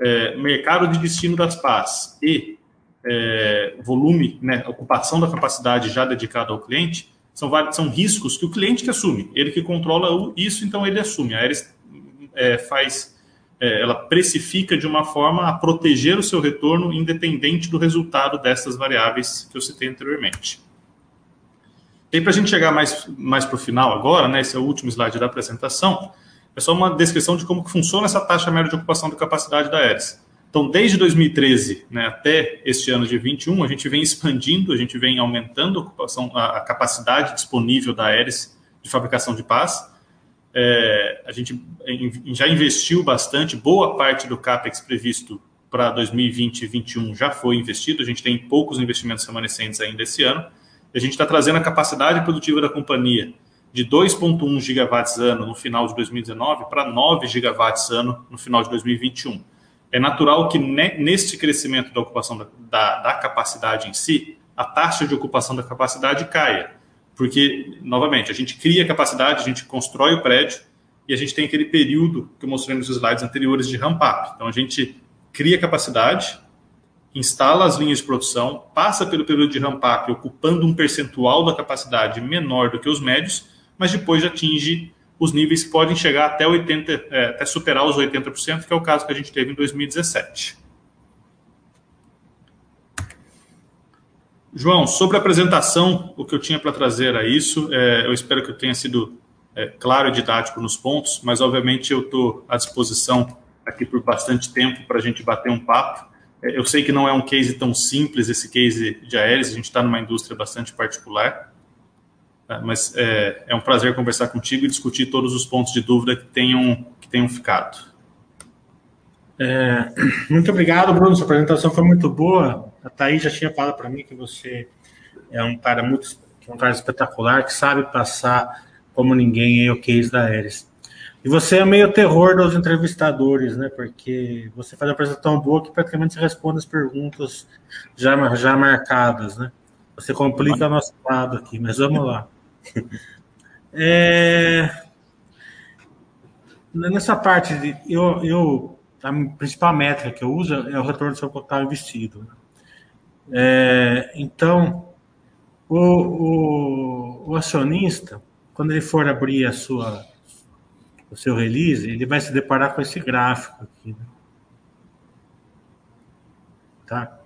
é, mercado de destino das pás e é, volume, né, ocupação da capacidade já dedicada ao cliente, são, vários, são riscos que o cliente que assume, ele que controla isso, então ele assume. A Aeres é, faz, é, ela precifica de uma forma a proteger o seu retorno independente do resultado dessas variáveis que eu citei anteriormente. E para a gente chegar mais, mais para o final agora, né, esse é o último slide da apresentação, é só uma descrição de como funciona essa taxa média de ocupação da capacidade da Aeres. Então, desde 2013 né, até este ano de 21, a gente vem expandindo, a gente vem aumentando a, ocupação, a, a capacidade disponível da Aeres de fabricação de pás. É, a gente já investiu bastante, boa parte do CAPEX previsto para 2020 e 2021 já foi investido, a gente tem poucos investimentos remanescentes ainda esse ano. A gente está trazendo a capacidade produtiva da companhia de 2,1 gigawatts ano no final de 2019 para 9 gigawatts ano no final de 2021. É natural que neste crescimento da ocupação da, da, da capacidade em si, a taxa de ocupação da capacidade caia. Porque, novamente, a gente cria capacidade, a gente constrói o prédio e a gente tem aquele período que eu mostrei nos slides anteriores de ramp-up. Então, a gente cria capacidade, instala as linhas de produção, passa pelo período de ramp-up ocupando um percentual da capacidade menor do que os médios, mas depois atinge os níveis que podem chegar até 80, é, até superar os 80%, que é o caso que a gente teve em 2017. João, sobre a apresentação, o que eu tinha para trazer a isso, é, eu espero que eu tenha sido é, claro e didático nos pontos, mas obviamente eu estou à disposição aqui por bastante tempo para a gente bater um papo. É, eu sei que não é um case tão simples esse case de aéreos, a gente está numa indústria bastante particular, tá? mas é, é, um prazer conversar contigo e discutir todos os pontos de dúvida que tenham, que tenham ficado. É, muito obrigado, Bruno. Sua apresentação foi muito boa. A Thaís já tinha falado para mim que você é um cara muito é um cara espetacular, que sabe passar como ninguém o case da Ares. E você é meio terror dos entrevistadores, né? Porque você faz uma apresentação boa que praticamente responde as perguntas já, já marcadas, né? Você complica nosso lado aqui, mas vamos lá. É... Nessa parte, de, eu, eu, a principal métrica que eu uso é o retorno do seu capital investido. É, então, o, o, o acionista, quando ele for abrir a sua o seu release, ele vai se deparar com esse gráfico aqui. Né? Tá?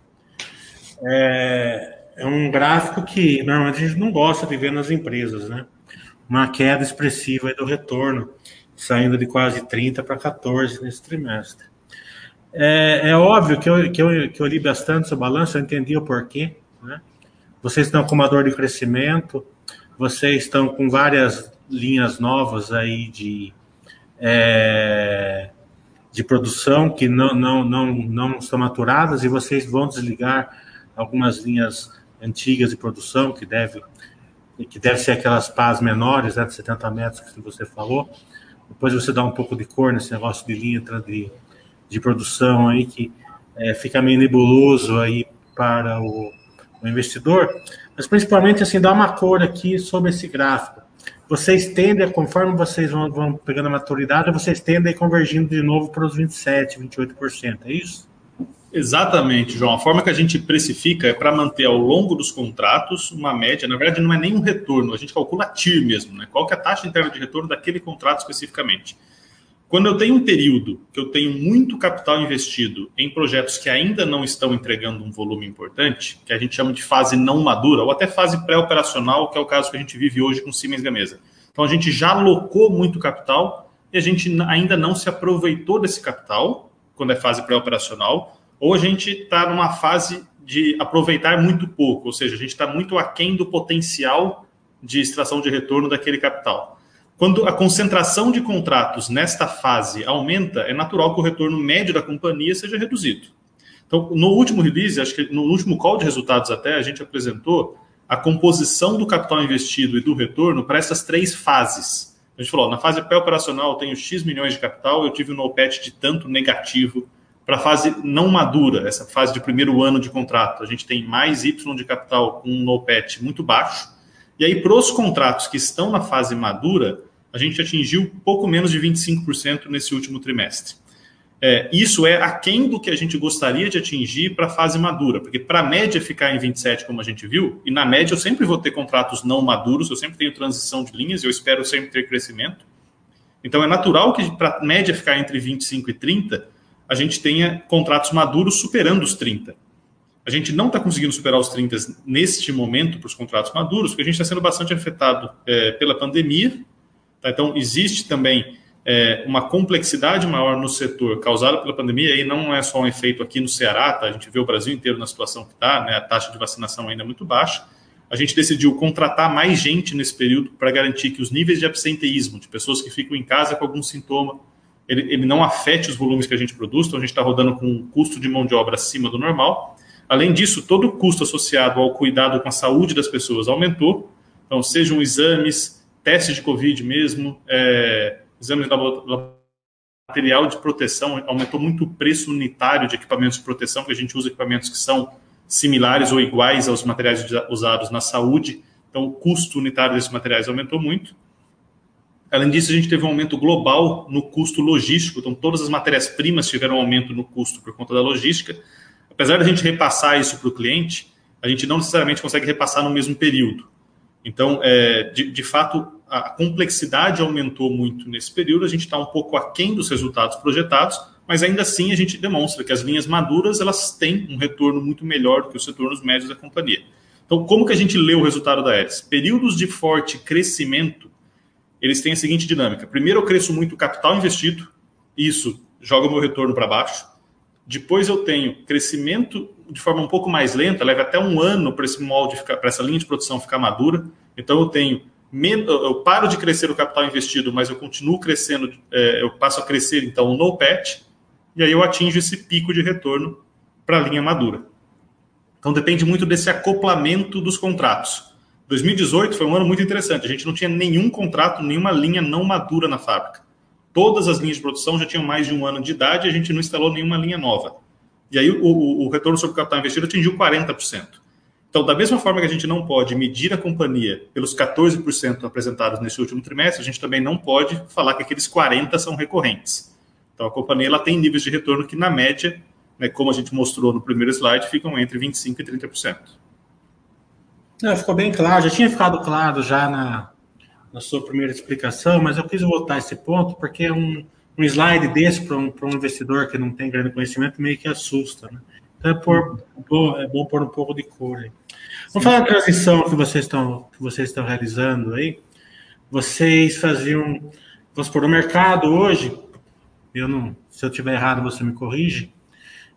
É, é, um gráfico que normalmente a gente não gosta de ver nas empresas, né? Uma queda expressiva do retorno, saindo de quase 30 para 14 nesse trimestre. É, é óbvio que eu, que, eu, que eu li bastante seu balanço, eu entendi o porquê. Né? Vocês estão com uma dor de crescimento, vocês estão com várias linhas novas aí de é, de produção que não, não, não, não estão maturadas e vocês vão desligar algumas linhas antigas de produção que deve que deve ser aquelas pás menores, né, de 70 metros que você falou. Depois você dá um pouco de cor nesse negócio de linha de, de produção aí que é, fica meio nebuloso aí para o, o investidor, mas principalmente assim dá uma cor aqui sobre esse gráfico vocês tendem, conforme vocês vão, vão pegando a maturidade, vocês tendem convergindo de novo para os 27%, 28%, é isso? Exatamente, João. A forma que a gente precifica é para manter ao longo dos contratos uma média, na verdade não é nem um retorno, a gente calcula TIR mesmo, né? Qual que é a taxa interna de retorno daquele contrato especificamente. Quando eu tenho um período que eu tenho muito capital investido em projetos que ainda não estão entregando um volume importante, que a gente chama de fase não madura, ou até fase pré-operacional, que é o caso que a gente vive hoje com Siemens Gamesa. Então a gente já alocou muito capital e a gente ainda não se aproveitou desse capital, quando é fase pré-operacional, ou a gente está numa fase de aproveitar muito pouco, ou seja, a gente está muito aquém do potencial de extração de retorno daquele capital. Quando a concentração de contratos nesta fase aumenta, é natural que o retorno médio da companhia seja reduzido. Então, no último release, acho que no último call de resultados até, a gente apresentou a composição do capital investido e do retorno para essas três fases. A gente falou, na fase pré-operacional eu tenho X milhões de capital, eu tive um NOPET de tanto negativo Para a fase não madura, essa fase de primeiro ano de contrato, a gente tem mais Y de capital com um NOPET muito baixo. E aí, para os contratos que estão na fase madura, a gente atingiu pouco menos de 25% nesse último trimestre. É, isso é aquém do que a gente gostaria de atingir para a fase madura, porque para a média ficar em 27, como a gente viu, e na média eu sempre vou ter contratos não maduros, eu sempre tenho transição de linhas, eu espero sempre ter crescimento. Então é natural que para a média ficar entre 25 e 30, a gente tenha contratos maduros superando os 30. A gente não está conseguindo superar os 30 neste momento para os contratos maduros, porque a gente está sendo bastante afetado é, pela pandemia. Tá? Então, existe também é, uma complexidade maior no setor causada pela pandemia, e não é só um efeito aqui no Ceará, tá? a gente vê o Brasil inteiro na situação que está, né? a taxa de vacinação ainda é muito baixa. A gente decidiu contratar mais gente nesse período para garantir que os níveis de absenteísmo, de pessoas que ficam em casa com algum sintoma, ele, ele não afete os volumes que a gente produz, então a gente está rodando com um custo de mão de obra acima do normal. Além disso, todo o custo associado ao cuidado com a saúde das pessoas aumentou, então sejam exames, testes de Covid mesmo, é, exames de material de proteção, aumentou muito o preço unitário de equipamentos de proteção, que a gente usa equipamentos que são similares ou iguais aos materiais usados na saúde, então o custo unitário desses materiais aumentou muito. Além disso, a gente teve um aumento global no custo logístico, então todas as matérias-primas tiveram um aumento no custo por conta da logística. Apesar da gente repassar isso para o cliente, a gente não necessariamente consegue repassar no mesmo período. Então, é, de, de fato, a complexidade aumentou muito nesse período, a gente está um pouco aquém dos resultados projetados, mas ainda assim a gente demonstra que as linhas maduras elas têm um retorno muito melhor do que os retornos médios da companhia. Então, como que a gente lê o resultado da Aeres? Períodos de forte crescimento, eles têm a seguinte dinâmica. Primeiro, eu cresço muito capital investido, isso joga o meu retorno para baixo. Depois eu tenho crescimento de forma um pouco mais lenta, leva até um ano para esse molde ficar, para essa linha de produção ficar madura. Então eu tenho eu paro de crescer o capital investido, mas eu continuo crescendo, é, eu passo a crescer então no PET, e aí eu atinjo esse pico de retorno para a linha madura. Então depende muito desse acoplamento dos contratos. 2018 foi um ano muito interessante, a gente não tinha nenhum contrato, nenhuma linha não madura na fábrica. Todas as linhas de produção já tinham mais de um ano de idade e a gente não instalou nenhuma linha nova. E aí o, o, o retorno sobre capital investido atingiu 40%. Então, da mesma forma que a gente não pode medir a companhia pelos 14% apresentados nesse último trimestre, a gente também não pode falar que aqueles 40% são recorrentes. Então, a companhia ela tem níveis de retorno que, na média, né, como a gente mostrou no primeiro slide, ficam entre 25% e 30%. Não, ficou bem claro, já tinha ficado claro já na, na sua primeira explicação, mas eu quis voltar a esse ponto porque é um, um slide desse para um, um investidor que não tem grande conhecimento meio que assusta. Né? Então é, por, é bom pôr um pouco de cor aí. Vamos falar da transição que vocês estão, que vocês estão realizando aí. Vocês faziam, vamos por o mercado hoje, eu não, se eu tiver errado você me corrige,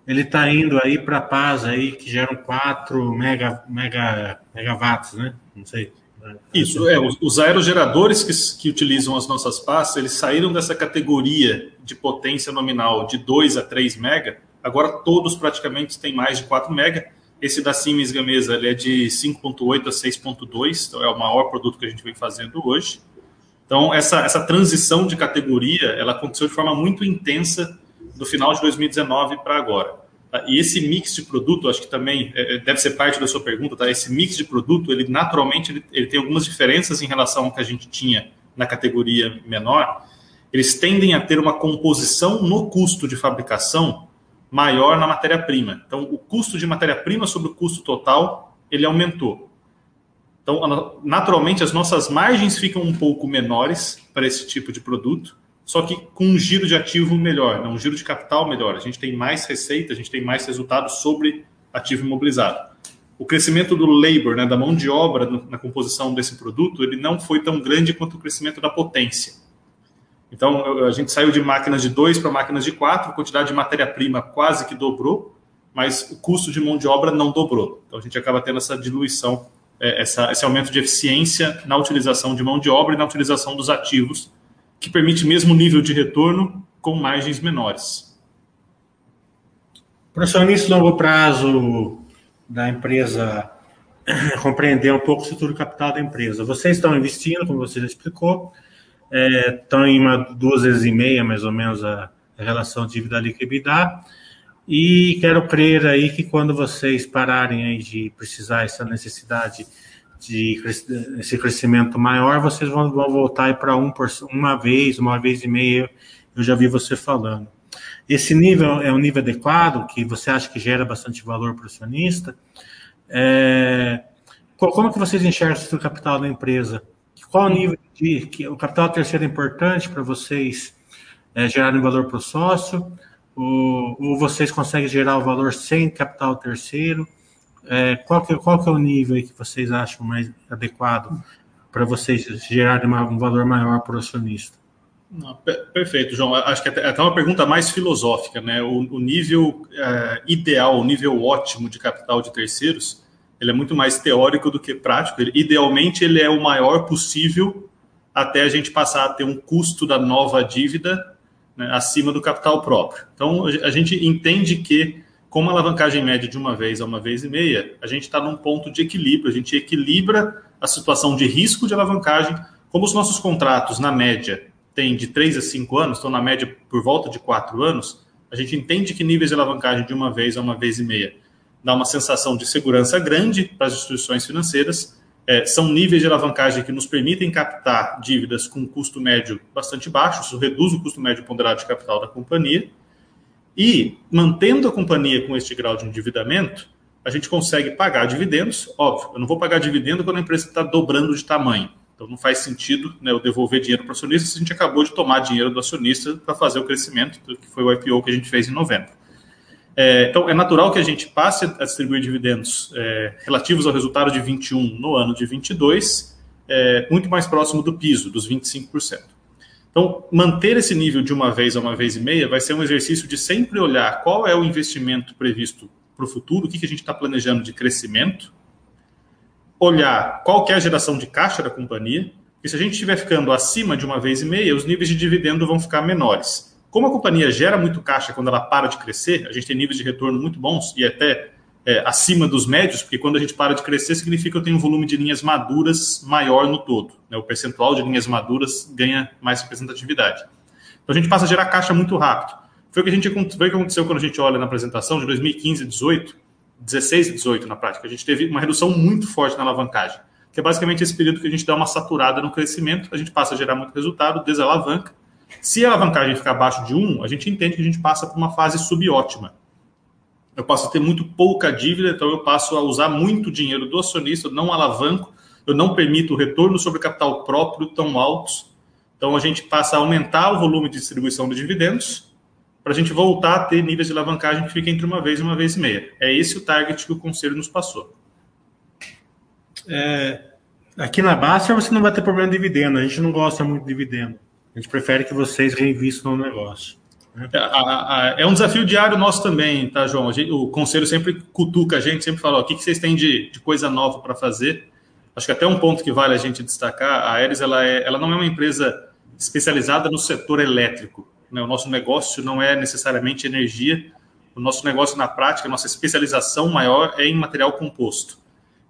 ele está indo aí para paz aí que geram 4 mega, mega, megawatts, né? Não sei. Isso, é, os aerogeradores que, que utilizam as nossas pás, eles saíram dessa categoria de potência nominal de 2 a 3 mega, agora todos praticamente têm mais de 4 mega, esse da Siemens Gamesa ele é de 5.8 a 6.2, então é o maior produto que a gente vem fazendo hoje. Então, essa, essa transição de categoria, ela aconteceu de forma muito intensa do final de 2019 para agora. Tá? E esse mix de produto, acho que também é, é, deve ser parte da sua pergunta, tá? Esse mix de produto, ele naturalmente ele, ele tem algumas diferenças em relação ao que a gente tinha na categoria menor. Eles tendem a ter uma composição no custo de fabricação maior na matéria-prima. Então, o custo de matéria-prima sobre o custo total, ele aumentou. Então, naturalmente, as nossas margens ficam um pouco menores para esse tipo de produto, só que com um giro de ativo melhor, um giro de capital melhor. A gente tem mais receita, a gente tem mais resultados sobre ativo imobilizado. O crescimento do labor, né, da mão de obra na composição desse produto, ele não foi tão grande quanto o crescimento da potência. Então, a gente saiu de máquinas de 2 para máquinas de 4, a quantidade de matéria-prima quase que dobrou, mas o custo de mão de obra não dobrou. Então, a gente acaba tendo essa diluição, é, essa, esse aumento de eficiência na utilização de mão de obra e na utilização dos ativos, que permite mesmo nível de retorno com margens menores. Professor, nisso longo prazo da empresa, compreender um pouco o setor capital da empresa. Vocês estão investindo, como você já explicou, estão é, em uma, duas vezes e meia, mais ou menos, a, relação dívida líquida. E quero crer aí que quando vocês pararem aí de precisar essa necessidade de esse crescimento maior, vocês vão, vão voltar para um por, uma vez, uma vez e meia. Eu já vi você falando. Esse nível é um nível adequado, que você acha que gera bastante valor para o acionista? É, como que vocês enxergam o capital da empresa? Qual o nível de que o capital terceiro é importante para vocês é, gerarem valor para o sócio? Ou, ou, vocês conseguem gerar o valor sem capital terceiro? É, qual, que, qual que é o nível que vocês acham mais adequado para vocês gerarem um valor maior para o acionista? Não, perfeito, João. Acho que é até uma pergunta mais filosófica, né? O, o nível é, ideal, o nível ótimo de capital de terceiros, ele é muito mais teórico do que prático. Ele, idealmente, ele é o maior possível até a gente passar a ter um custo da nova dívida né, acima do capital próprio. Então, a gente entende que com uma alavancagem média de uma vez a uma vez e meia, a gente está num ponto de equilíbrio, a gente equilibra a situação de risco de alavancagem, como os nossos contratos, na média, têm de 3 a 5 anos, estão na média por volta de 4 anos, a gente entende que níveis de alavancagem de uma vez a uma vez e meia dá uma sensação de segurança grande para as instituições financeiras, é, são níveis de alavancagem que nos permitem captar dívidas com custo médio bastante baixo, isso reduz o custo médio ponderado de capital da companhia, e, mantendo a companhia com este grau de endividamento, a gente consegue pagar dividendos. Óbvio, eu não vou pagar dividendo quando a empresa está dobrando de tamanho. Então não faz sentido né, eu devolver dinheiro para o acionista se a gente acabou de tomar dinheiro do acionista para fazer o crescimento, que foi o IPO que a gente fez em novembro. É, então é natural que a gente passe a distribuir dividendos é, relativos ao resultado de 21 no ano de 22, é, muito mais próximo do piso, dos 25%. Então, manter esse nível de uma vez a uma vez e meia vai ser um exercício de sempre olhar qual é o investimento previsto para o futuro, o que, que a gente está planejando de crescimento, olhar qual é a geração de caixa da companhia, e se a gente estiver ficando acima de uma vez e meia, os níveis de dividendo vão ficar menores. Como a companhia gera muito caixa quando ela para de crescer, a gente tem níveis de retorno muito bons e até é, acima dos médios, porque quando a gente para de crescer, significa que eu tenho um volume de linhas maduras maior no todo. Né? O percentual de linhas maduras ganha mais representatividade. Então a gente passa a gerar caixa muito rápido. Foi o que, a gente, foi o que aconteceu quando a gente olha na apresentação de 2015 e 18, 16 e 18 na prática. A gente teve uma redução muito forte na alavancagem, que é basicamente esse período que a gente dá uma saturada no crescimento, a gente passa a gerar muito resultado, desalavanca. Se a alavancagem ficar abaixo de 1, a gente entende que a gente passa por uma fase subótima eu passo a ter muito pouca dívida, então eu passo a usar muito dinheiro do acionista, não alavanco, eu não permito retorno sobre capital próprio tão altos. Então a gente passa a aumentar o volume de distribuição de dividendos para a gente voltar a ter níveis de alavancagem que fiquem entre uma vez e uma vez e meia. É esse o target que o conselho nos passou. É, aqui na Basta você não vai ter problema de dividendo, a gente não gosta muito de dividendo. A gente prefere que vocês reinvistam no negócio. É, um desafio diário nosso também, tá, João? Gente, o conselho sempre cutuca a gente, sempre fala: ó, o que, que vocês têm de, de coisa nova para fazer? Acho que até um ponto que vale a gente destacar: a Aeres ela, é, ela não é uma empresa especializada no setor elétrico. Né? O nosso negócio não é necessariamente energia, o nosso negócio na prática, a nossa especialização maior é em material composto.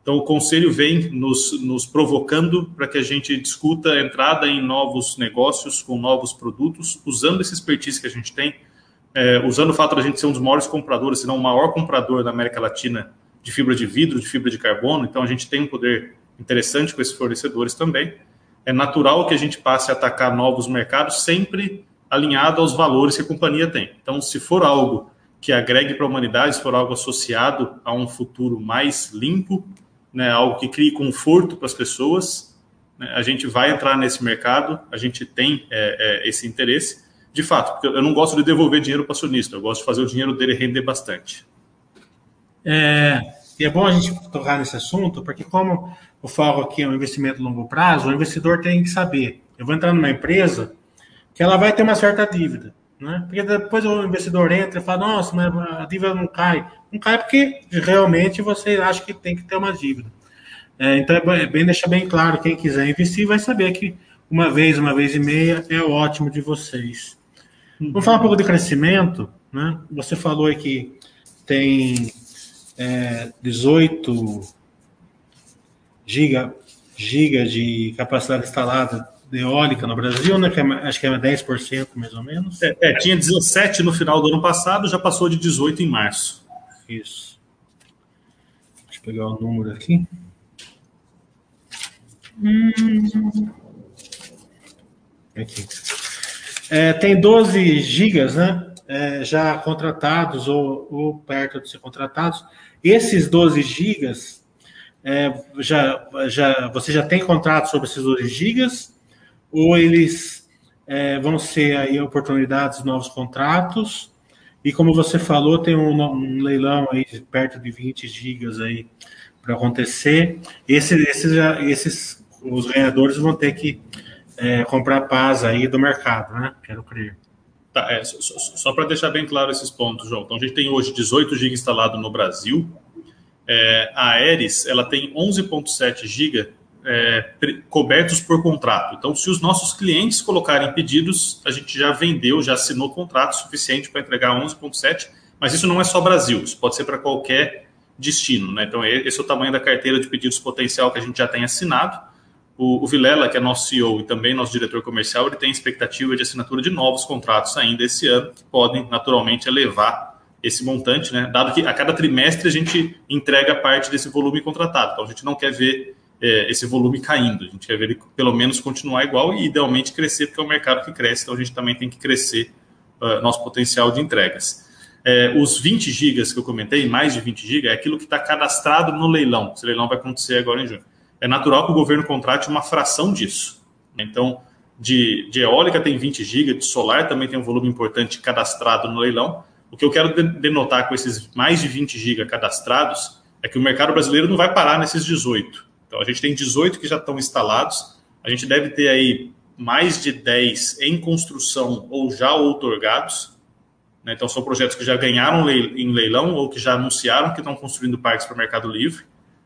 Então, o conselho vem nos, nos provocando para que a gente discuta a entrada em novos negócios com novos produtos, usando esse expertise que a gente tem, é, usando o fato de a gente ser um dos maiores compradores, se não o maior comprador da América Latina de fibra de vidro, de fibra de carbono. Então, a gente tem um poder interessante com esses fornecedores também. É natural que a gente passe a atacar novos mercados, sempre alinhado aos valores que a companhia tem. Então, se for algo que agregue para a humanidade, se for algo associado a um futuro mais limpo, né, algo que crie conforto para as pessoas. Né, a gente vai entrar nesse mercado, a gente tem é, é, esse interesse. De fato, porque eu não gosto de devolver dinheiro para acionista, eu gosto de fazer o dinheiro dele render bastante. É, e é bom a gente tocar nesse assunto, porque como o foco aqui é um investimento a longo prazo, o investidor tem que saber, eu vou entrar numa empresa que ela vai ter uma certa dívida. Né? Porque depois o investidor entra e fala, nossa, mas a dívida não cai. Não cai porque realmente você acha que tem que ter uma dívida. É, então é bem deixar bem claro, quem quiser investir vai saber que uma vez, uma vez e meia é ótimo de vocês. Uhum. Vamos falar um pouco de crescimento. Né? Você falou que tem é, 18 giga, giga de capacidade instalada de eólica no Brasil, né? Que é, acho que é 10% mais ou menos. É, é, tinha 17 no final do ano passado, já passou de 18 em março. Isso. Deixa eu pegar o número aqui. Hum. Aqui. É, tem 12 gigas, né? É, já contratados ou, ou, perto de ser contratados. Esses 12 gigas, é, já, já, você já tem contrato sobre esses 12 gigas? Ou eles é, vão ser aí oportunidades, novos contratos? E como você falou, tem um, um leilão aí perto de 20 gigas aí para acontecer. Esse, esses, esses, os ganhadores vão ter que é, comprar paz aí do mercado, né? Quero crer. Tá, é, só, só para deixar bem claro esses pontos, João. Então, a gente tem hoje 18 GB instalado no Brasil. É, a Aeres, ela tem 11.7 GB é, cobertos por contrato. Então, se os nossos clientes colocarem pedidos, a gente já vendeu, já assinou contrato suficiente para entregar 11.7, mas isso não é só Brasil, isso pode ser para qualquer destino. Né? Então, esse é o tamanho da carteira de pedidos potencial que a gente já tem assinado. O, o Vilela, que é nosso CEO e também nosso diretor comercial, ele tem expectativa de assinatura de novos contratos ainda esse ano, que podem naturalmente elevar esse montante, né? dado que a cada trimestre a gente entrega parte desse volume contratado. Então a gente não quer ver é, esse volume caindo, a gente quer ver ele pelo menos continuar igual e idealmente crescer, porque é o mercado que cresce, então a gente também tem que crescer uh, nosso potencial de entregas. É, os 20 gigas que eu comentei, mais de 20 gigas, é aquilo que está cadastrado no leilão. Esse leilão vai acontecer agora em junho é natural que o governo contrate uma fração disso. Então, de, de eólica tem 20 GB, de solar também tem um volume importante cadastrado no leilão. O que eu quero denotar com esses mais de 20 GB cadastrados é que o mercado brasileiro não vai parar nesses 18. Então, a gente tem 18 que já estão instalados, a gente deve ter aí mais de 10 em construção ou já outorgados. Né? Então, são projetos que já ganharam em leilão ou que já anunciaram que estão construindo parques para o Mercado Livre.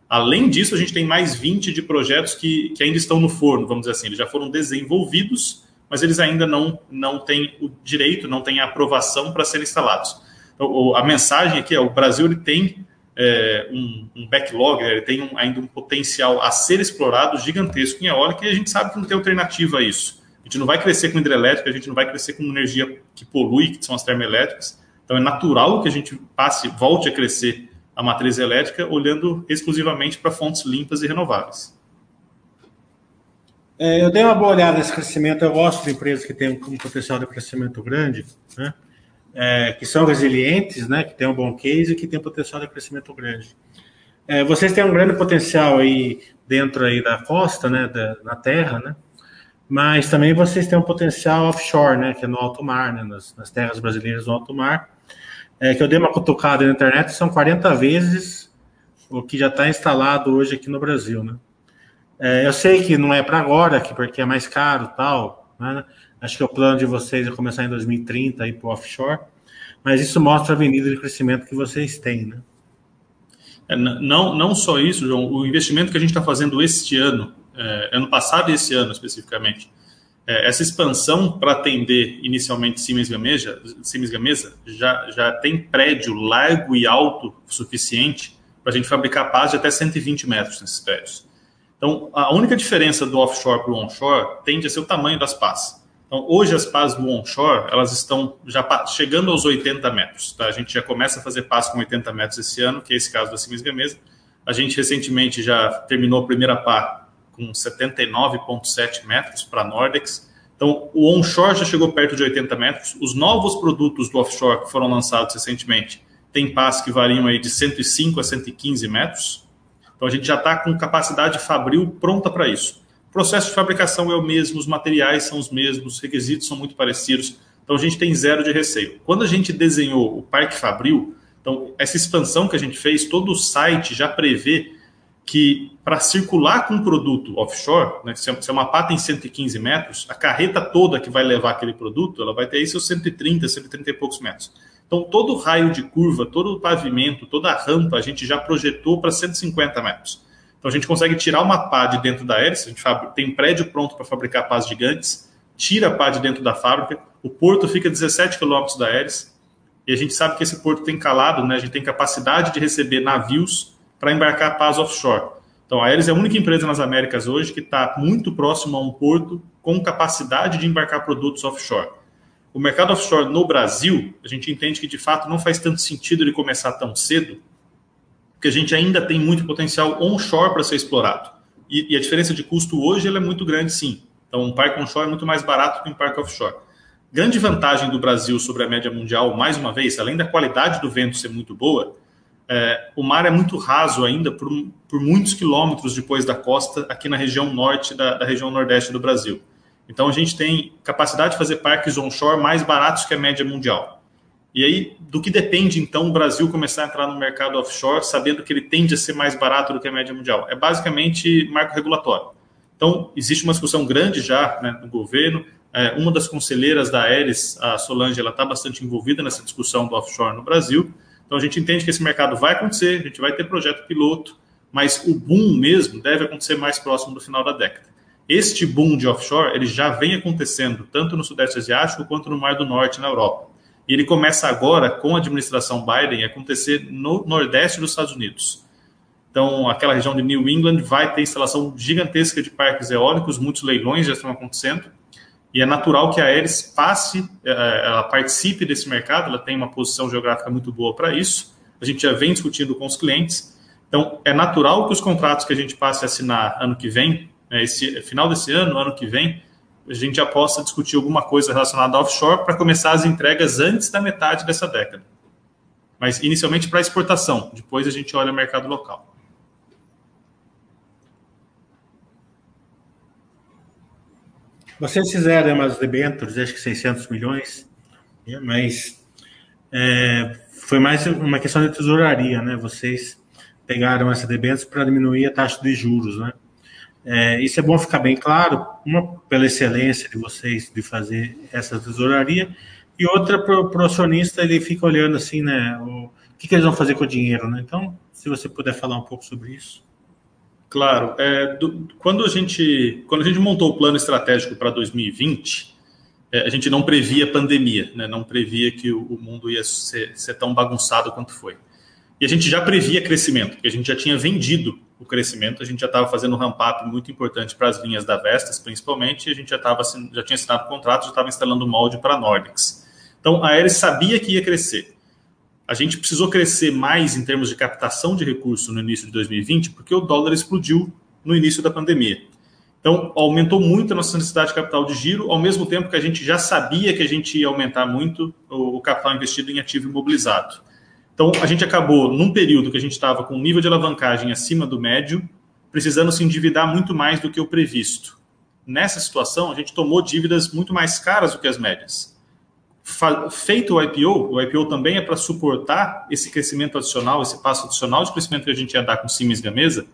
Além disso, a gente tem mais 20 de projetos que, que ainda estão no forno, vamos dizer assim, eles já foram desenvolvidos, mas eles ainda não, não têm o direito, não têm a aprovação para serem instalados. Então, a mensagem aqui é: o Brasil ele tem é, um, um, backlog, ele tem um, ainda um potencial a ser explorado gigantesco em eólica e a gente sabe que não tem alternativa a isso. A gente não vai crescer com hidrelétrica, a gente não vai crescer com energia que polui, que são as termoelétricas. Então é natural que a gente passe, volte a crescer a matriz elétrica olhando exclusivamente para fontes limpas e renováveis. É, eu dei uma boa olhada nesse crescimento. Eu gosto de empresas que têm um potencial de crescimento grande, né? É, que são resilientes, né? que têm um bom case e que têm potencial de crescimento grande. É, vocês têm um grande potencial aí dentro aí da costa, né? Da, na terra, né? mas também vocês têm um potencial offshore, né? que é no alto mar, né? nas, nas terras brasileiras no alto mar é, que eu dei uma cutucada na internet, são 40 vezes o que já está instalado hoje aqui no Brasil, né? É, eu sei que não é para agora, que porque é mais caro tal, né? Acho que o plano de vocês é começar em 2030 aí para o offshore, mas isso mostra a avenida de crescimento que vocês têm, né? É, não, não só isso, João, o investimento que a gente está fazendo este ano, é, ano passado e esse ano especificamente, é, essa expansão para atender inicialmente Siemens Gamesa, Siemens Gamesa já, já tem prédio largo e alto suficiente para a gente fabricar pás de até 120 metros nesses prédios. Então, a única diferença do offshore para o onshore tende a ser o tamanho das pás. Então, hoje as pás do onshore, elas estão já chegando aos 80 metros. Tá? A gente já começa a fazer pás com 80 metros esse ano, que é esse caso da Siemens Gamesa. A gente recentemente já terminou a primeira pá com 79,7 metros para Nordex. Então, o onshore já chegou perto de 80 metros. Os novos produtos do offshore que foram lançados recentemente têm pás que variam aí de 105 a 115 metros. Então, a gente já está com capacidade fabril pronta para isso. Processo de fabricação é o mesmo, os materiais são os mesmos, os requisitos são muito parecidos. Então, a gente tem zero de receio. Quando a gente desenhou o Parque Fabril, então, essa expansão que a gente fez, todo o site já prevê que para circular com um produto offshore, né, se é uma pata em 115 metros, a carreta toda que vai levar aquele produto, ela vai ter aí seus 130, 130 e poucos metros. Então, todo o raio de curva, todo o pavimento, toda a rampa, a gente já projetou para 150 metros. Então, a gente consegue tirar uma pá de dentro da hélice, a gente tem prédio pronto para fabricar pás gigantes, tira a pá de dentro da fábrica, o porto fica a 17 quilômetros da hélice, e a gente sabe que esse porto tem calado, né, a gente tem capacidade de receber navios para embarcar pás offshore. Então, a Aeres é a única empresa nas Américas hoje que está muito próximo a um porto com capacidade de embarcar produtos offshore. O mercado offshore no Brasil, a gente entende que de fato não faz tanto sentido ele começar tão cedo, porque a gente ainda tem muito potencial onshore para ser explorado. E, e, a diferença de custo hoje é muito grande, sim. Então, um parque onshore é muito mais barato que um parque offshore. Grande vantagem do Brasil sobre a média mundial, mais uma vez, além da qualidade do vento ser muito boa, é, o mar é muito raso ainda por, por, muitos quilômetros depois da costa, aqui na região norte da, da, região nordeste do Brasil. Então a gente tem capacidade de fazer parques onshore mais baratos que a média mundial. E aí, do que depende então o Brasil começar a entrar no mercado offshore, sabendo que ele tende a ser mais barato do que a média mundial? É basicamente marco regulatório. Então, existe uma discussão grande já né, no governo. É, uma das conselheiras da Aeres, a Solange, ela está bastante envolvida nessa discussão do offshore no Brasil. Então a gente entende que esse mercado vai acontecer, a gente vai ter projeto piloto, mas o boom mesmo deve acontecer mais próximo do final da década. Este boom de offshore ele já vem acontecendo tanto no Sudeste Asiático quanto no Mar do Norte na Europa. E ele começa agora, com a administração Biden, a acontecer no Nordeste dos Estados Unidos. Então, aquela região de New England vai ter instalação gigantesca de parques eólicos, muitos leilões já estão acontecendo e é natural que a Aeres passe, é, ela participe desse mercado, ela tem uma posição geográfica muito boa para isso. A gente já vem discutindo com os clientes. Então, é natural que os contratos que a gente passe a assinar ano que vem, né, esse final desse ano, ano que vem, a gente já possa discutir alguma coisa relacionada ao offshore para começar as entregas antes da metade dessa década. Mas inicialmente para exportação, depois a gente olha o mercado local. Vocês fizeram umas debêntures, acho que 600 milhões, né, mas é, foi mais uma questão de tesouraria, né? Vocês pegaram essa debêntures para diminuir a taxa de juros, né? É, isso é bom ficar bem claro, uma pela excelência de vocês de fazer essa tesouraria e outra para o acionista ele fica olhando assim, né? O, que, que eles vão fazer com o dinheiro, né? Então, se você puder falar um pouco sobre isso. Claro. É, do, quando, a gente, quando a gente montou o plano estratégico para 2020, é, a gente não previa pandemia, né? não previa que o, o mundo ia ser, ser, tão bagunçado quanto foi. E a gente já previa crescimento, porque a gente já tinha vendido o crescimento, a gente já estava fazendo um ramp-up muito importante para as linhas da Vestas, principalmente, a gente já, tava, já tinha assinado contrato, já estava instalando molde para a Nordics. Então, a Aeres sabia que ia crescer a gente precisou crescer mais em termos de captação de recursos no início de 2020, porque o dólar explodiu no início da pandemia. Então, aumentou muito a nossa necessidade de capital de giro, ao mesmo tempo que a gente já sabia que a gente ia aumentar muito o capital investido em ativo imobilizado. Então, a gente acabou, num período que a gente estava com um nível de alavancagem acima do médio, precisando se endividar muito mais do que o previsto. Nessa situação, a gente tomou dívidas muito mais caras do que as médias feito o IPO, o IPO também é para suportar esse crescimento adicional, esse passo adicional de crescimento que a gente ia dar com Siemens Gamesa,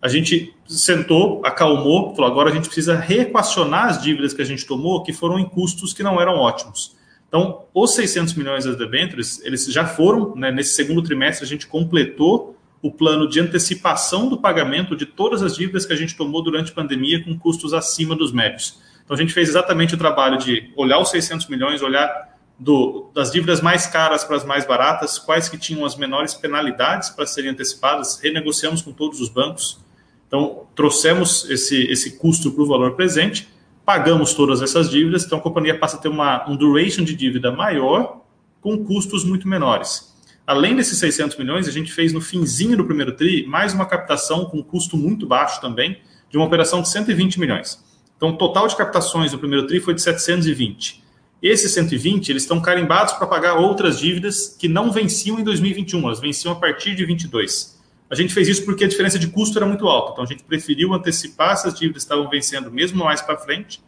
a gente sentou, acalmou, falou, agora a gente precisa reequacionar as dívidas que a gente tomou, que foram em custos que não eram ótimos. Então, os 600 milhões das debêntures, eles já foram, né, nesse segundo trimestre, a gente completou o plano de antecipação do pagamento de todas as dívidas que a gente tomou durante a pandemia com custos acima dos médios. Então a gente fez exatamente o trabalho de olhar os 600 milhões, olhar do, das dívidas mais caras para as mais baratas, quais que tinham as menores penalidades para serem antecipadas, renegociamos com todos os bancos. Então trouxemos esse, esse custo para o valor presente, pagamos todas essas dívidas, então a companhia passa a ter uma, um duration de dívida maior com custos muito menores. Além desses 600 milhões, a gente fez no finzinho do primeiro TRI mais uma captação com custo muito baixo também, de uma operação de 120 milhões. Então, o total de captações do primeiro TRI foi de 720. Esses 120, eles estão carimbados para pagar outras dívidas que não venciam em 2021, elas venciam a partir de 22. A gente fez isso porque a diferença de custo era muito alta, então a gente preferiu antecipar essas dívidas que estavam vencendo mesmo mais para frente,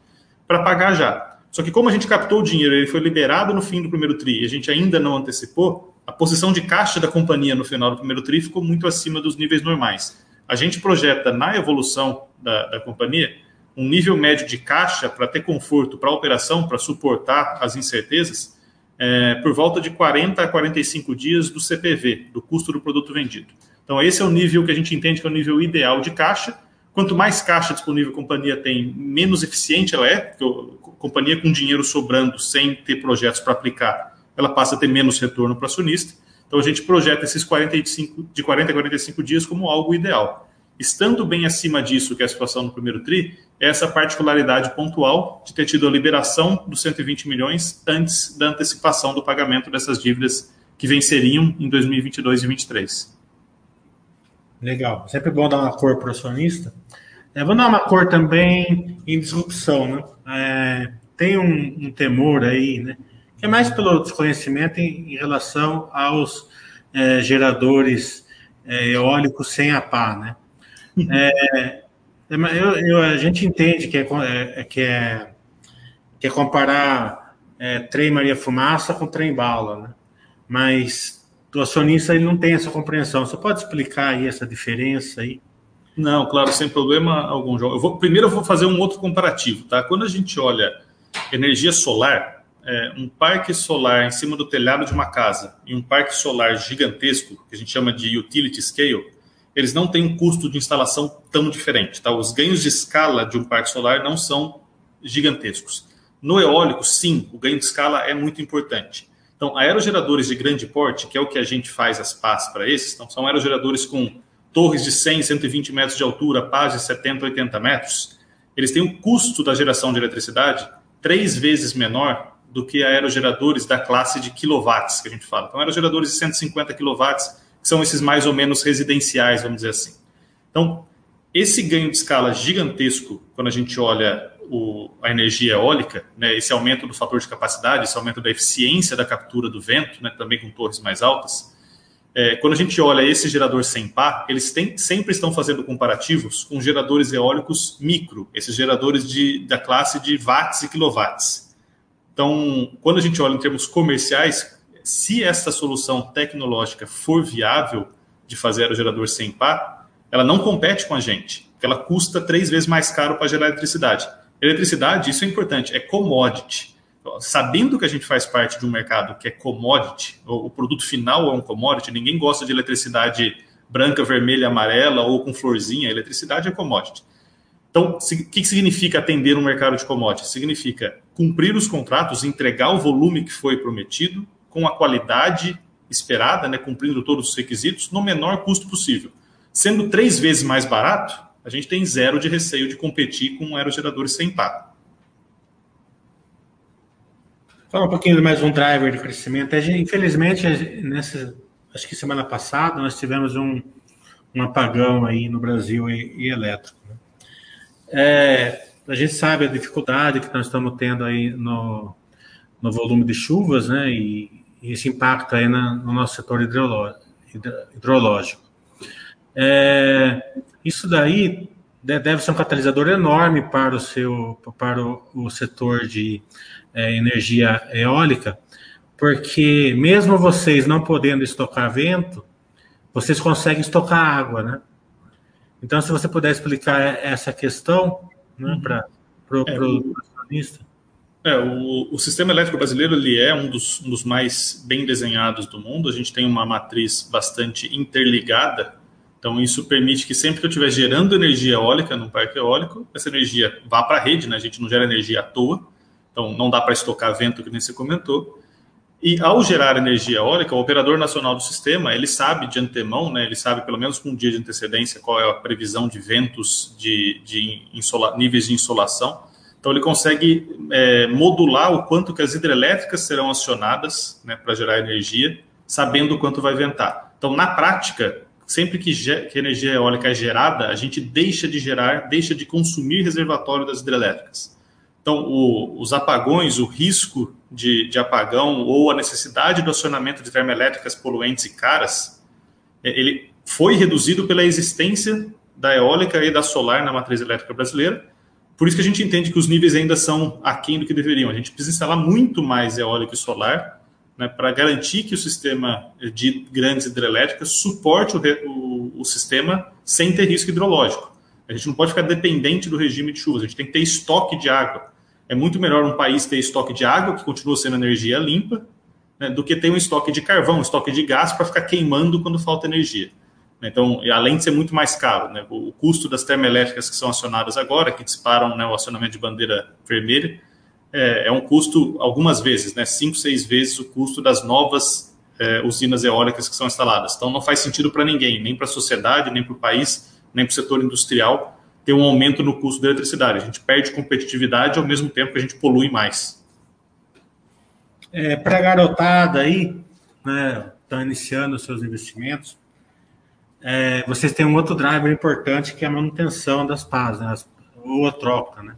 para pagar já. Só que como a gente captou o dinheiro, ele foi liberado no fim do primeiro TRI e a gente ainda não antecipou, a posição de caixa da companhia no final do primeiro TRI ficou muito acima dos níveis normais. A gente projeta na evolução da, da companhia um nível médio de caixa para ter conforto para a operação, para suportar as incertezas, é, por volta de 40 a 45 dias do CPV, do custo do produto vendido. Então, esse é o nível que a gente entende que é o nível ideal de caixa. Quanto mais caixa disponível a companhia tem, menos eficiente ela é, porque a companhia com dinheiro sobrando, sem ter projetos para aplicar, ela passa a ter menos retorno para acionista. Então, a gente projeta esses 45, de 40 a 45 dias como algo ideal. Estando bem acima disso, que é a situação no primeiro TRI, é essa particularidade pontual de ter tido a liberação dos 120 milhões antes da antecipação do pagamento dessas dívidas que venceriam em 2022 e 2023. Legal. Sempre bom dar uma cor para o acionista. É, vou dar uma cor também em disrupção. Né? É, tem um, um, temor aí, né? que é mais pelo desconhecimento em, em relação aos é, geradores é, eólicos sem a pá. Né? É, é eu, eu, a gente entende que é, que é, que é comparar trem Maria Fumaça com trem bala, né? mas o acionista ele não tem essa compreensão. Você pode explicar aí essa diferença aí? Não, claro, sem problema algum. Eu vou, primeiro eu vou fazer um outro comparativo, tá? Quando a gente olha energia solar, é, um parque solar em cima do telhado de uma casa e um parque solar gigantesco, que a gente chama de utility scale, eles não têm um custo de instalação tão diferente. Tá? Os ganhos de escala de um parque solar não são gigantescos. No eólico, sim, o ganho de escala é muito importante. Então, aerogeradores de grande porte, que é o que a gente faz as pás para esses, então, são aerogeradores com torres de 100, 120 metros de altura, pás de 70, 80 metros, eles têm um custo da geração de eletricidade três vezes menor do que aerogeradores da classe de quilowatts que a gente fala. Então, aerogeradores de 150 quilowatts que são esses mais ou menos residenciais, vamos dizer assim. Então, esse ganho de escala gigantesco, quando a gente olha o, a energia eólica, né, esse aumento do fator de capacidade, esse aumento da eficiência da captura do vento, né, também com torres mais altas, é, quando a gente olha esse gerador sem par, eles têm, sempre estão fazendo comparativos com geradores eólicos micro, esses geradores de, da classe de watts e quilowatts. Então, quando a gente olha em termos comerciais, se essa solução tecnológica for viável de fazer aerogerador sem pá, ela não compete com a gente, porque ela custa três vezes mais caro para gerar eletricidade. Eletricidade, isso é importante, é commodity. Sabendo que a gente faz parte de um mercado que é commodity, o produto final é um commodity, ninguém gosta de eletricidade branca, vermelha, amarela ou com florzinha, eletricidade é commodity. Então, o que significa atender um mercado de commodities? Significa cumprir os contratos, entregar o volume que foi prometido, com a qualidade esperada, né, cumprindo todos os requisitos, no menor custo possível. Sendo três vezes mais barato, a gente tem zero de receio de competir com aerogeradores sem par. Fala um pouquinho mais um driver de crescimento. Infelizmente, nessa, acho que semana passada, nós tivemos um, um apagão aí no Brasil e, e elétrico. Né? É, a gente sabe a dificuldade que nós estamos tendo aí no, no volume de chuvas, né? E, e esse impacto aí na, no nosso setor hidrológico. É, isso daí deve ser um catalisador enorme para o seu para o, o setor de é, energia eólica, porque mesmo vocês não podendo estocar vento, vocês conseguem estocar água, né? Então, se você puder explicar essa questão né, uhum. para o é. É, o, o, sistema elétrico brasileiro ele é um dos, um dos, mais bem desenhados do mundo. A gente tem uma matriz bastante interligada. Então, isso permite que sempre que eu estiver gerando energia eólica num parque eólico, essa energia vá para a rede, né? a gente não gera energia à toa. Então, não dá para estocar vento, que nem você comentou. E ao gerar energia eólica, o operador nacional do sistema, ele sabe de antemão, né, ele sabe pelo menos com um dia de antecedência qual é a previsão de ventos, de, de insola, níveis de insolação então ele consegue é, modular o quanto que as hidrelétricas serão acionadas né, para gerar energia, sabendo o quanto vai ventar. Então, na prática, sempre que, que energia eólica é gerada, a gente deixa de gerar, deixa de consumir reservatório das hidrelétricas. Então, o, os apagões, o risco de, de, apagão ou a necessidade do acionamento de termoelétricas poluentes e caras, é, ele foi reduzido pela existência da eólica e da solar na matriz elétrica brasileira por isso que a gente entende que os níveis ainda são aquém do que deveriam. A gente precisa instalar muito mais eólico e solar né, para garantir que o sistema de grandes hidrelétricas suporte o, o, o, sistema sem ter risco hidrológico. A gente não pode ficar dependente do regime de chuvas, a gente tem que ter estoque de água. É muito melhor um país ter estoque de água, que continua sendo energia limpa, né, do que ter um estoque de carvão, um estoque de gás para ficar queimando quando falta energia. Então, além de ser muito mais caro, né, o custo das termoelétricas que são acionadas agora, que disparam né, o acionamento de bandeira vermelha, é, é, um custo, algumas vezes, né, cinco, seis vezes o custo das novas é, usinas eólicas que são instaladas. Então, não faz sentido para ninguém, nem para a sociedade, nem para o país, nem para o setor industrial, ter um aumento no custo da eletricidade. A gente perde competitividade ao mesmo tempo que a gente polui mais. É, para a garotada aí, né, estão iniciando os seus investimentos, é, vocês têm um outro driver importante que é a manutenção das PAs, né, ou a troca. Né?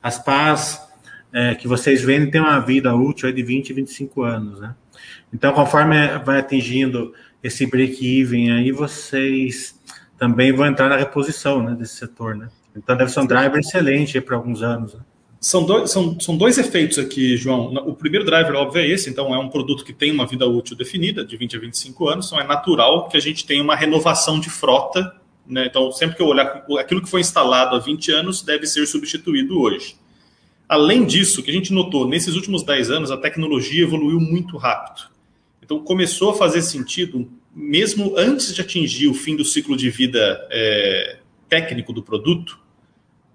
As PAs é, que vocês vendem têm uma vida útil de 20 e 25 anos. Né? Então, conforme vai atingindo esse break-even aí, vocês também vão entrar na reposição né, desse setor. Né? Então, deve ser um driver excelente para alguns anos. Né? São dois, são, são dois efeitos aqui, João. O primeiro driver, óbvio, é esse. Então, é um produto que tem uma vida útil definida, de 20 a 25 anos. Então, é natural que a gente tenha uma renovação de frota. Né? Então, sempre que eu olhar aquilo que foi instalado há 20 anos, deve ser substituído hoje. Além disso, o que a gente notou, nesses últimos 10 anos, a tecnologia evoluiu muito rápido. Então, começou a fazer sentido, mesmo antes de atingir o fim do ciclo de vida é, técnico do produto,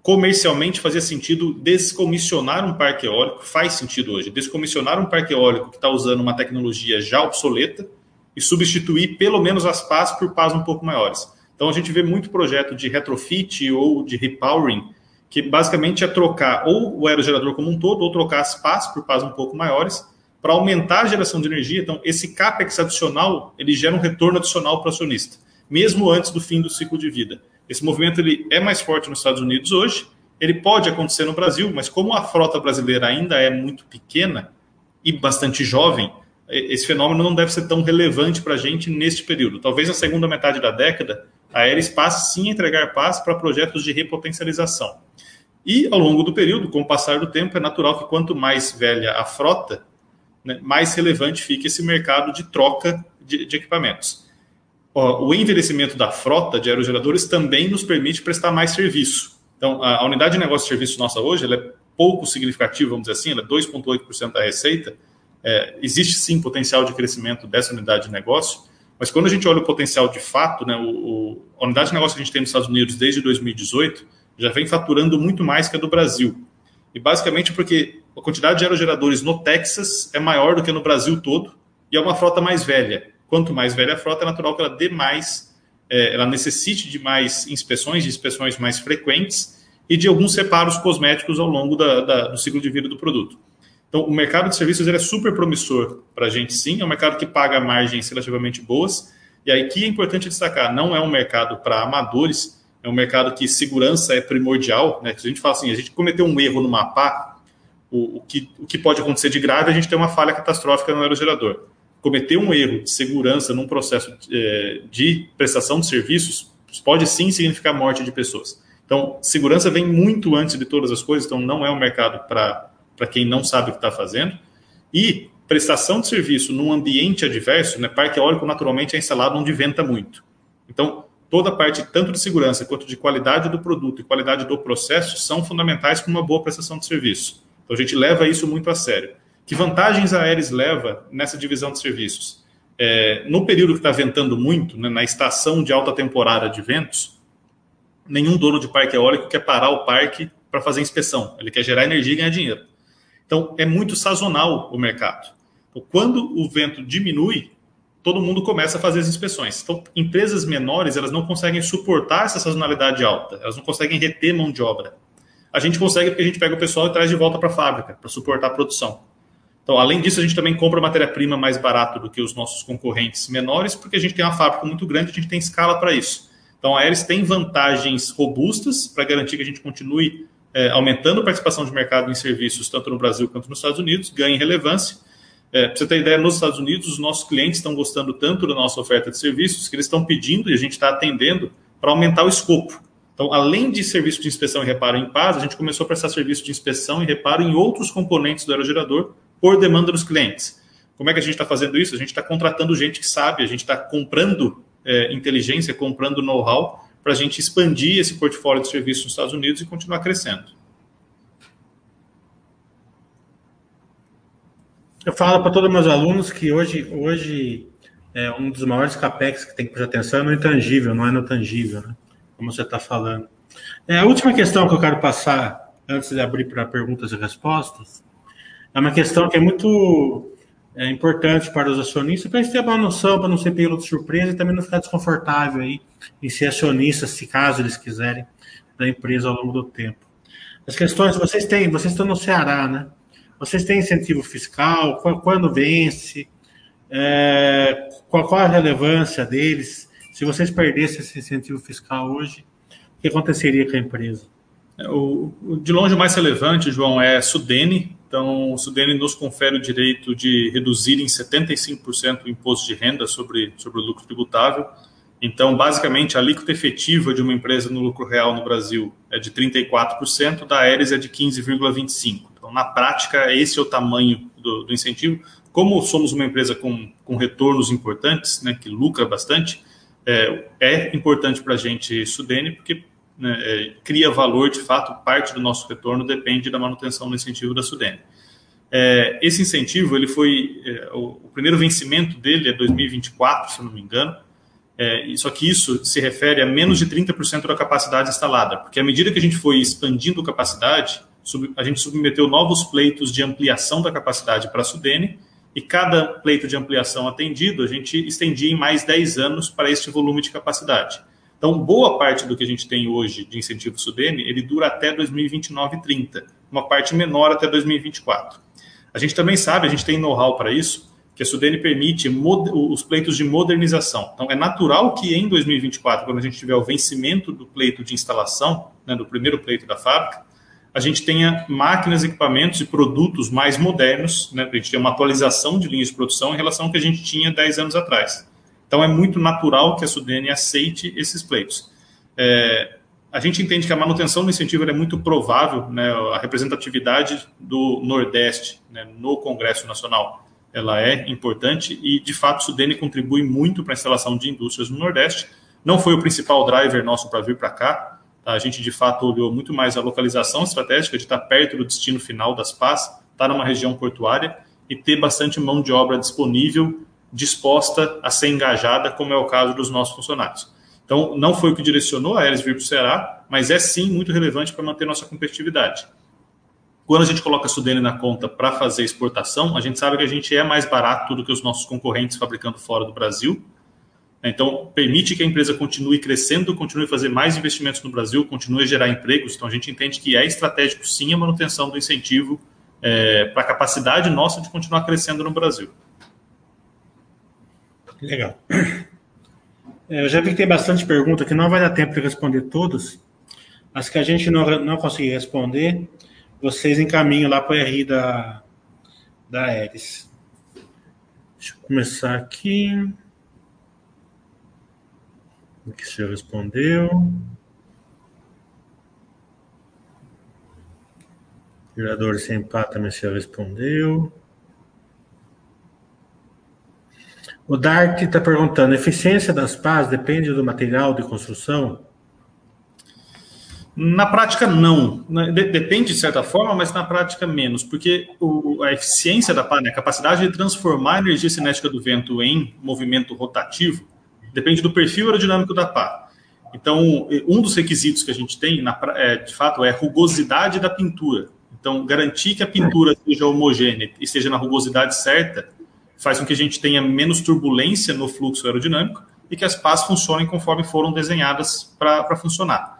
comercialmente fazia sentido descomissionar um parque eólico, faz sentido hoje, descomissionar um parque eólico que está usando uma tecnologia já obsoleta e substituir pelo menos as pás por pás um pouco maiores. Então a gente vê muito projeto de retrofit ou de repowering, que basicamente é trocar ou o aerogerador como um todo, ou trocar as pás por pás um pouco maiores, para aumentar a geração de energia. Então, esse CAPEX adicional, ele gera um retorno adicional para o acionista, mesmo antes do fim do ciclo de vida. Esse movimento ele é mais forte nos Estados Unidos hoje, ele pode acontecer no Brasil, mas como a frota brasileira ainda é muito pequena e bastante jovem, esse fenômeno não deve ser tão relevante para a gente neste período. Talvez na segunda metade da década, a Aeres passe sim entregar paz para projetos de repotencialização. E ao longo do período, com o passar do tempo, é natural que quanto mais velha a frota, né, mais relevante fique esse mercado de troca de, de equipamentos o envelhecimento da frota de aerogeradores também nos permite prestar mais serviço. Então, a, unidade de negócio de serviço nossa hoje é pouco significativa, vamos dizer assim, ela é 2,8% da receita. É, existe sim potencial de crescimento dessa unidade de negócio, mas quando a gente olha o potencial de fato, né, o, o, a unidade de negócio que a gente tem nos Estados Unidos desde 2018 já vem faturando muito mais que a do Brasil. E basicamente porque a quantidade de aerogeradores no Texas é maior do que no Brasil todo e é uma frota mais velha quanto mais velha a frota, é natural que ela dê mais, é, ela necessite de mais inspeções, de inspeções mais frequentes e de alguns reparos cosméticos ao longo da, da, do ciclo de vida do produto. Então, o mercado de serviços é super promissor para a gente, sim. É um mercado que paga margens relativamente boas. E aí que é importante destacar, não é um mercado para amadores, é um mercado que segurança é primordial. Né? Se a gente fala assim, a gente cometeu um erro no mapa, o, o, que, o que pode acontecer de grave é a gente ter uma falha catastrófica no aerogerador cometer um erro de segurança num processo é, de prestação de serviços pode sim significar morte de pessoas. Então, segurança vem muito antes de todas as coisas, então não é um mercado para quem não sabe o que está fazendo. E prestação de serviço num ambiente adverso, né, parque eólico naturalmente é instalado onde venta muito. Então, toda a parte, tanto de segurança quanto de qualidade do produto e qualidade do processo, são fundamentais para uma boa prestação de serviço. Então, a gente leva isso muito a sério. Que vantagens a Aeres leva nessa divisão de serviços? É, no período que está ventando muito, né, na estação de alta temporada de ventos, nenhum dono de parque eólico quer parar o parque para fazer inspeção. Ele quer gerar energia e ganhar dinheiro. Então, é muito sazonal o mercado. Então, quando o vento diminui, todo mundo começa a fazer as inspeções. Então, empresas menores, elas não conseguem suportar essa sazonalidade alta. Elas não conseguem reter mão de obra. A gente consegue porque a gente pega o pessoal e traz de volta para a fábrica, para suportar a produção. Então, além disso, a gente também compra matéria-prima mais barato do que os nossos concorrentes menores, porque a gente tem uma fábrica muito grande, a gente tem escala para isso. Então, a Aeres tem vantagens robustas para garantir que a gente continue é, aumentando a participação de mercado em serviços, tanto no Brasil quanto nos Estados Unidos, ganhe relevância. É, para você ter ideia, nos Estados Unidos, os nossos clientes estão gostando tanto da nossa oferta de serviços que eles estão pedindo e a gente está atendendo para aumentar o escopo. Então, além de serviço de inspeção e reparo em paz, a gente começou a prestar serviço de inspeção e reparo em outros componentes do aerogerador, por demanda dos clientes. Como é que a gente está fazendo isso? A gente está contratando gente que sabe, a gente está comprando é, inteligência, comprando know-how para a gente expandir esse portfólio de serviços nos Estados Unidos e continuar crescendo. Eu falo para todos os meus alunos que hoje, hoje é um dos maiores capex que tem que prestar atenção é no intangível, não é no tangível, né? como você está falando. É, a última questão que eu quero passar, antes de abrir para perguntas e respostas, é uma questão que é muito é importante para os acionistas, para eles terem uma noção, para não ser pego de surpresa e também não ficar desconfortável aí em ser acionista, se caso eles quiserem, da empresa ao longo do tempo. As questões, vocês têm, vocês estão no Ceará, né? Vocês têm incentivo fiscal? Quando vence? É, qual, qual a relevância deles? Se vocês perdessem esse incentivo fiscal hoje, o que aconteceria com a empresa? É, o, de longe o mais relevante, João, é Sudene. Então, o Sudene nos confere o direito de reduzir em 75% o imposto de renda sobre, sobre o lucro tributável. Então, basicamente, a alíquota efetiva de uma empresa no lucro real no Brasil é de 34%, da Aeres é de 15,25%. Na prática, esse é o tamanho do, do incentivo. Como somos uma empresa com, com retornos importantes, né, que lucra bastante, é, é importante para a gente Sudene, porque né, é, cria valor, de fato, parte do nosso retorno depende da manutenção do incentivo da Sudene. É, esse incentivo, ele foi, é, o, o, primeiro vencimento dele é 2024, se não me engano, é, só que isso se refere a menos de 30% da capacidade instalada, porque à medida que a gente foi expandindo capacidade, a gente submeteu novos pleitos de ampliação da capacidade para a Sudene, e cada pleito de ampliação atendido, a gente estendia em mais 10 anos para este volume de capacidade. Então, boa parte do que a gente tem hoje de incentivo Sudene, ele dura até 2029 e 30, uma parte menor até 2024. A gente também sabe, a gente tem know-how para isso, que a Sudene permite os pleitos de modernização. Então, é natural que em 2024, quando a gente tiver o vencimento do pleito de instalação, né, do primeiro pleito da fábrica, a gente tenha máquinas, equipamentos e produtos mais modernos, né, a gente ter uma atualização de linhas de produção em relação ao que a gente tinha 10 anos atrás. Então, é muito natural que a Sudene aceite esses pleitos. É, a gente entende que a manutenção do incentivo é muito provável, né, a representatividade do Nordeste né, no Congresso Nacional ela é importante e, de fato, o Sudene contribui muito para a instalação de indústrias no Nordeste. Não foi o principal driver nosso para vir para cá. A gente, de fato, olhou muito mais a localização estratégica de estar perto do destino final das PAS, estar numa região portuária e ter bastante mão de obra disponível, disposta a ser engajada, como é o caso dos nossos funcionários. Então, não foi o que direcionou a Aeres vir para o Ceará, mas é sim muito relevante para manter nossa competitividade. Quando a gente coloca a Sudene na conta para fazer exportação, a gente sabe que a gente é mais barato do que os nossos concorrentes fabricando fora do Brasil. Então, permite que a empresa continue crescendo, continue a fazer mais investimentos no Brasil, continue a gerar empregos. Então, a gente entende que é estratégico, sim, a manutenção do incentivo é, para a capacidade nossa de continuar crescendo no Brasil. Legal. É, eu já vi que tem bastante pergunta que não vai dar tempo de responder todas. As que a gente não, não conseguir responder, vocês encaminham lá para o RI da, da. Deixa eu começar aqui. O que o senhor respondeu? Gerador sem pá também o senhor respondeu. O Dart está perguntando: a eficiência das pás depende do material de construção? Na prática, não. Depende de certa forma, mas na prática, menos. Porque a eficiência da pá, né, a capacidade de transformar a energia cinética do vento em movimento rotativo, depende do perfil aerodinâmico da pá. Então, um dos requisitos que a gente tem, na, é, de fato, é a rugosidade da pintura. Então, garantir que a pintura seja homogênea e esteja na rugosidade certa faz com que a gente tenha menos turbulência no fluxo aerodinâmico e que as pás funcionem conforme foram desenhadas para funcionar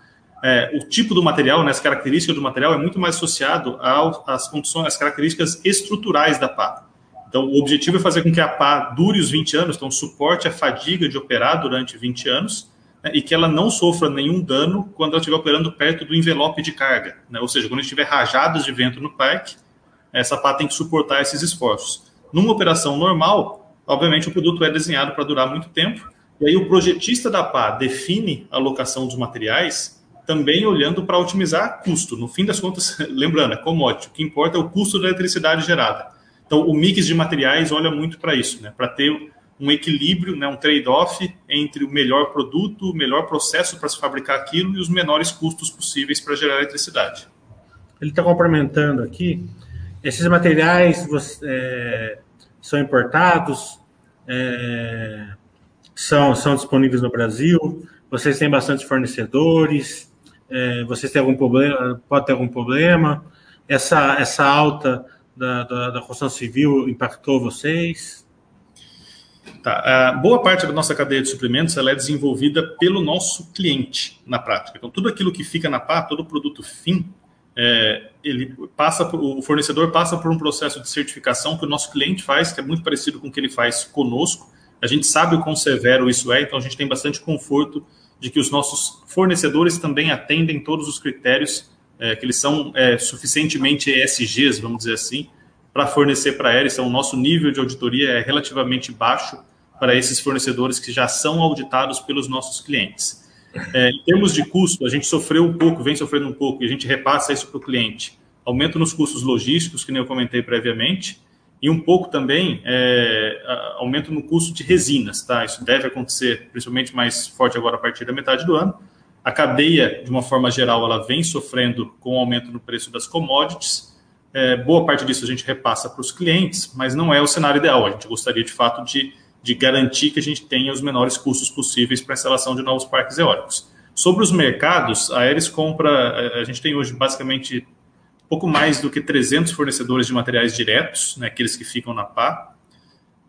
é, o tipo do material, né, as características do material é muito mais associado às condições, às características estruturais da pá. Então, o objetivo é fazer com que a pá dure os 20 anos, então suporte a fadiga de operar durante 20 anos né, e que ela não sofra nenhum dano quando ela estiver operando perto do envelope de carga. Né, ou seja, quando tiver rajadas de vento no parque, essa pá tem que suportar esses esforços. Numa operação normal, obviamente o produto é desenhado para durar muito tempo, e aí o projetista da pá define a alocação dos materiais também olhando para otimizar custo. No fim das contas, lembrando, é commodity, o que importa é o custo da eletricidade gerada. Então, o mix de materiais olha muito para isso, né? para ter um equilíbrio, né? um trade-off entre o melhor produto, o melhor processo para se fabricar aquilo e os menores custos possíveis para gerar eletricidade. Ele está complementando aqui. Esses materiais você, é, são importados, é, são, são disponíveis no Brasil, vocês têm bastante fornecedores, é, vocês têm algum problema, pode ter algum problema, essa, essa alta da, da, da construção civil impactou vocês? Tá. Uh, boa parte da nossa cadeia de suprimentos ela é desenvolvida pelo nosso cliente na prática. Então, tudo aquilo que fica na pá, todo produto fim, é, ele passa por, o fornecedor passa por um processo de certificação que o nosso cliente faz, que é muito parecido com o que ele faz conosco. A gente sabe o quão severo isso é, então a gente tem bastante conforto de que os nossos fornecedores também atendem todos os critérios, é, que eles são é, suficientemente ESGs, vamos dizer assim, para fornecer para eles. Então, o nosso nível de auditoria é relativamente baixo para esses fornecedores que já são auditados pelos nossos clientes. É, em termos de custo, a gente sofreu um pouco, vem sofrendo um pouco, e a gente repassa isso para o cliente. Aumento nos custos logísticos, que nem eu comentei previamente, e um pouco também é, aumento no custo de resinas, tá? Isso deve acontecer, principalmente mais forte agora a partir da metade do ano. A cadeia, de uma forma geral, ela vem sofrendo com o aumento no preço das commodities. É, boa parte disso a gente repassa para os clientes, mas não é o cenário ideal. A gente gostaria, de fato, de, de garantir que a gente tenha os menores custos possíveis para a instalação de novos parques eólicos. Sobre os mercados, a Aeres compra, a gente tem hoje basicamente pouco mais do que 300 fornecedores de materiais diretos, né, aqueles que ficam na PA.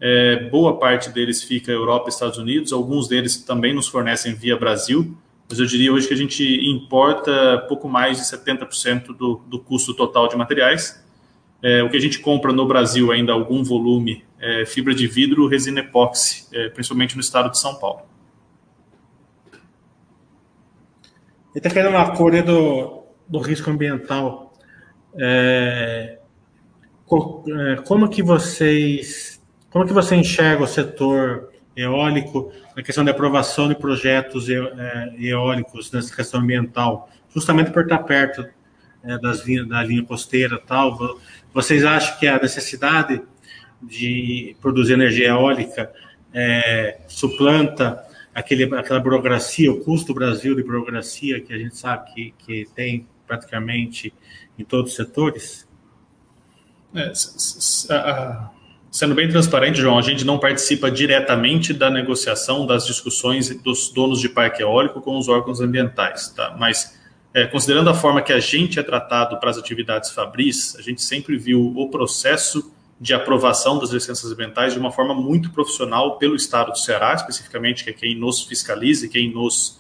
É, boa parte deles fica Europa Estados Unidos, alguns deles também nos fornecem via Brasil, mas eu diria hoje que a gente importa pouco mais de 70% do, do custo total de materiais. É, o que a gente compra no Brasil ainda algum volume é fibra de vidro, resina epóxi, é, principalmente no estado de São Paulo. Ele está querendo uma cor do, do risco ambiental é, é, como que vocês, como que você enxerga o setor eólico na questão da aprovação de projetos é, eólicos nessa questão ambiental, justamente por estar perto é, das linhas, da linha costeira tal. Vocês acham que a necessidade de produzir energia eólica é, suplanta aquele, aquela burocracia, o custo do Brasil de burocracia que a gente sabe que, que tem praticamente em todos os setores? É, sendo bem transparente, João, a gente não participa diretamente da negociação, das discussões dos donos de parque eólico com os órgãos ambientais, tá? Mas é, considerando a forma que a gente é tratado para as atividades fabris, a gente sempre viu o processo de aprovação das licenças ambientais de uma forma muito profissional pelo Estado do Ceará, especificamente, que é quem nos fiscaliza e quem nos,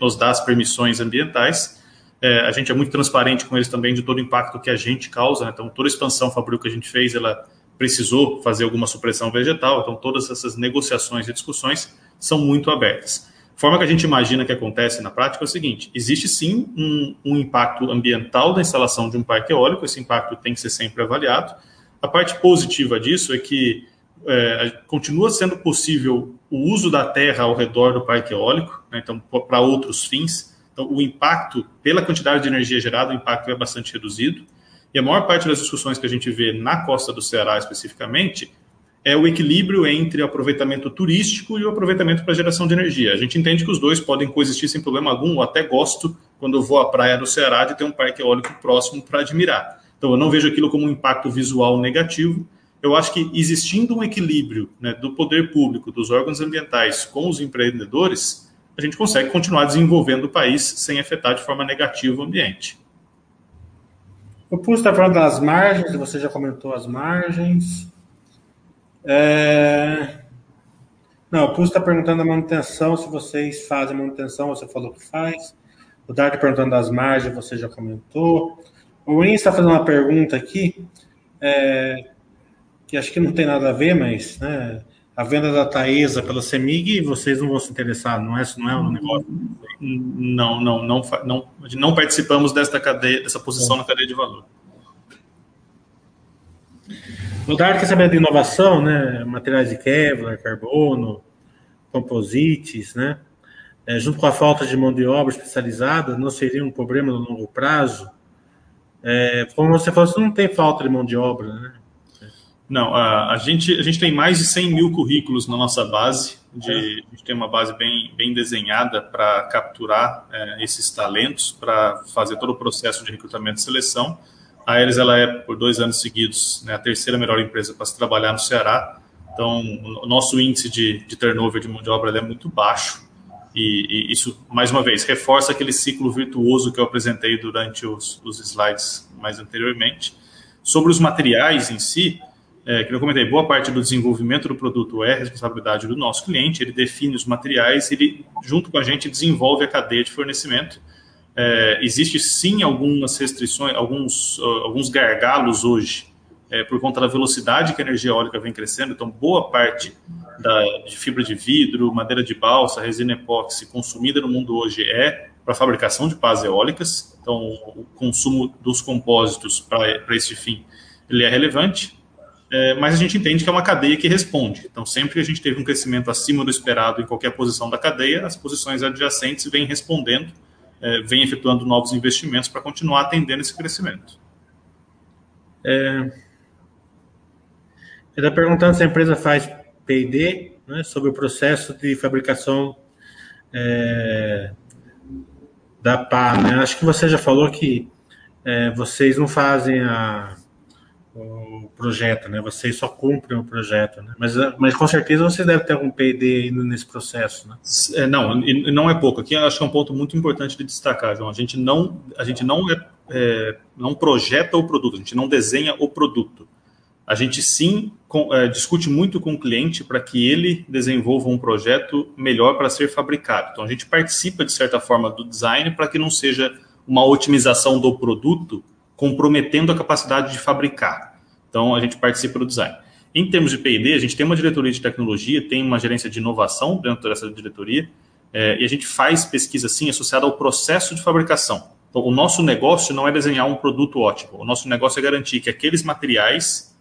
nos dá as permissões ambientais. É, a gente é muito transparente com eles também de todo o impacto que a gente causa. Né? Então, toda a expansão fabril que a gente fez, ela precisou fazer alguma supressão vegetal. Então, todas essas negociações e discussões são muito abertas. A forma que a gente imagina que acontece na prática é o seguinte: existe sim um, um impacto ambiental da instalação de um parque eólico. Esse impacto tem que ser sempre avaliado. A parte positiva disso é que é, continua sendo possível o uso da terra ao redor do parque eólico, né? então para outros fins. Então, o impacto, pela quantidade de energia gerada, o impacto é bastante reduzido. E a maior parte das discussões que a gente vê na costa do Ceará, especificamente, é o equilíbrio entre o aproveitamento turístico e o aproveitamento para geração de energia. A gente entende que os dois podem coexistir sem problema algum, ou até gosto, quando eu vou à praia do Ceará, de ter um parque eólico próximo para admirar. Então, eu não vejo aquilo como um impacto visual negativo. Eu acho que existindo um equilíbrio né, do poder público, dos órgãos ambientais com os empreendedores, a gente consegue continuar desenvolvendo o país sem afetar de forma negativa o ambiente. O Pulso está falando das margens, você já comentou as margens. É... Não, o Pulso está perguntando a manutenção, se vocês fazem manutenção, você falou que faz. O Dark perguntando das margens, você já comentou. O Win está fazendo uma pergunta aqui, é... que acho que não tem nada a ver, mas né, a venda da Taesa pela Semig, vocês não vão se interessar, não é, não é um negócio? Não, não, não, não, não participamos desta cadeia, dessa posição é. na cadeia de valor. O Dark quer saber de inovação, né? Materiais de Kevlar, carbono, composites, né? É, junto com a falta de mão de obra especializada, não seria um problema no longo prazo? É, como você falou, você não tem falta de mão de obra, né? Não, a, a, gente, a gente tem mais de 100 mil currículos na nossa base. De, a gente tem uma base bem, bem desenhada para capturar é, esses talentos, para fazer todo o processo de recrutamento e seleção. A Aeres ela é, por dois anos seguidos, né, a terceira melhor empresa para se trabalhar no Ceará. Então, o nosso índice de, de turnover de mão de obra é muito baixo. E, e, isso, mais uma vez, reforça aquele ciclo virtuoso que eu apresentei durante os, os slides mais anteriormente Sobre os materiais em si, é, que eu comentei, boa parte do desenvolvimento do produto é responsabilidade do nosso cliente, ele define os materiais, ele, junto com a gente, desenvolve a cadeia de fornecimento. É, existe sim algumas restrições, alguns, uh, alguns gargalos hoje, é, por conta da velocidade que a energia eólica vem crescendo, então boa parte da, de fibra de vidro, madeira de balsa, resina epóxi consumida no mundo hoje é para fabricação de pás eólicas, então o consumo dos compósitos para esse fim ele é relevante é, mas a gente entende que é uma cadeia que responde. Então, sempre que a gente teve um crescimento acima do esperado em qualquer posição da cadeia, as posições adjacentes vêm respondendo, é, vêm efetuando novos investimentos para continuar atendendo esse crescimento. É... Ele está perguntando se a empresa faz P&D né, sobre o processo de fabricação é, da pá. Né? Acho que você já falou que é, vocês não fazem a projeto, né? Vocês só cumprem o projeto, né? Mas, mas com certeza você deve ter algum PD nesse processo, né? É, não, não é pouco. Aqui acho que é um ponto muito importante de destacar, João. A gente não, a gente não é, é não projeta o produto, a gente não desenha o produto. A gente sim com, é, discute muito com o cliente para que ele desenvolva um projeto melhor para ser fabricado. Então a gente participa de certa forma do design para que não seja uma otimização do produto comprometendo a capacidade de fabricar. Então, a gente participa do design. Em termos de P&D, a gente tem uma diretoria de tecnologia, tem uma gerência de inovação dentro dessa diretoria, é, e a gente faz pesquisa, sim, associada ao processo de fabricação. Então, o nosso negócio não é desenhar um produto ótimo, o nosso negócio é garantir que aqueles materiais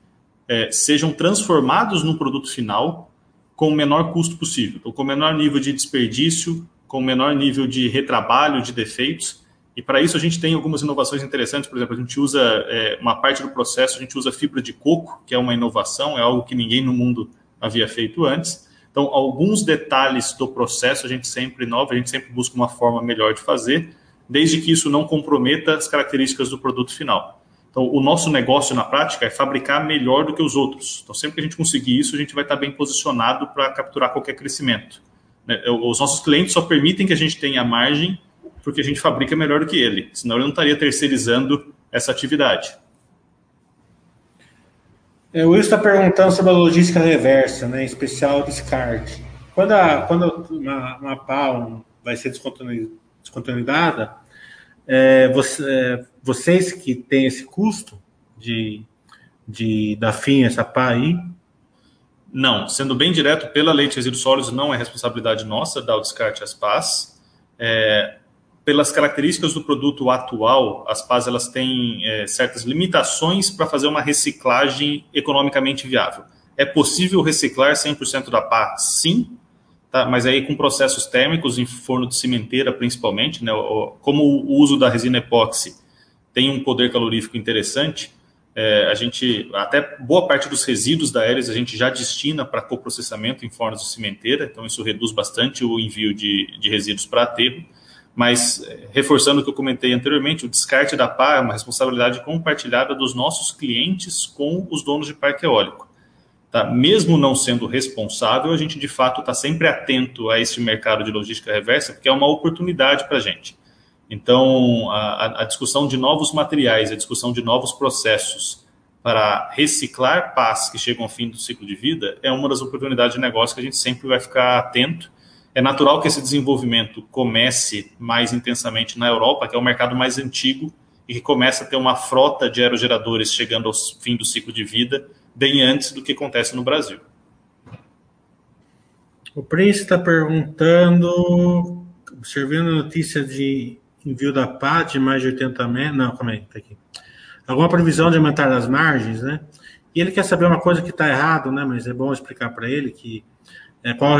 é, sejam transformados no produto final com o menor custo possível, então, com o menor nível de desperdício, com o menor nível de retrabalho, de defeitos, e para isso a gente tem algumas inovações interessantes, por exemplo, a gente usa é, uma parte do processo, a gente usa fibra de coco, que é uma inovação, é algo que ninguém no mundo havia feito antes. Então, alguns detalhes do processo a gente sempre inova, a gente sempre busca uma forma melhor de fazer, desde que isso não comprometa as características do produto final. Então, o nosso negócio na prática é fabricar melhor do que os outros. Então, sempre que a gente conseguir isso, a gente vai estar bem posicionado para capturar qualquer crescimento. Né, os nossos clientes só permitem que a gente tenha margem porque a gente fabrica melhor do que ele, senão ele não estaria terceirizando essa atividade. É, o Will está perguntando sobre a logística reversa, né, em especial descarte. Quando, a, quando uma, uma PAL vai ser descontinuada, é, você, é, vocês que têm esse custo de, de dar fim a essa PA aí? Não, sendo bem direto, pela lei de resíduos sólidos não é responsabilidade nossa dar o descarte às PAs. É, pelas características do produto atual, as PAs elas têm é, certas limitações para fazer uma reciclagem economicamente viável. É possível reciclar 100% da pá? Sim, tá? mas aí com processos térmicos em forno de cimenteira, principalmente, né? como o uso da resina epóxi tem um poder calorífico interessante, é, a gente, até boa parte dos resíduos da Aeres a gente já destina para coprocessamento em fornos de cimenteira, então isso reduz bastante o envio de, de resíduos para aterro. Mas, eh, reforçando o que eu comentei anteriormente, o descarte da pá é uma responsabilidade compartilhada dos nossos clientes com os donos de parque eólico. Tá? Mesmo não sendo responsável, a gente de fato está sempre atento a esse mercado de logística reversa, porque é uma oportunidade para a gente. Então, a, a, discussão de novos materiais, a discussão de novos processos para reciclar pás que chegam ao fim do ciclo de vida é uma das oportunidades de negócio que a gente sempre vai ficar atento é natural que esse desenvolvimento comece mais intensamente na Europa, que é o mercado mais antigo e que começa a ter uma frota de aerogeradores chegando ao fim do ciclo de vida bem antes do que acontece no Brasil. O Prince está perguntando, observando a notícia de envio da PA de mais de 80 metros. Não, calma aí, tá aqui. Alguma previsão de aumentar as margens, né? E ele quer saber uma coisa que está errado, né? Mas é bom explicar para ele que é, qual,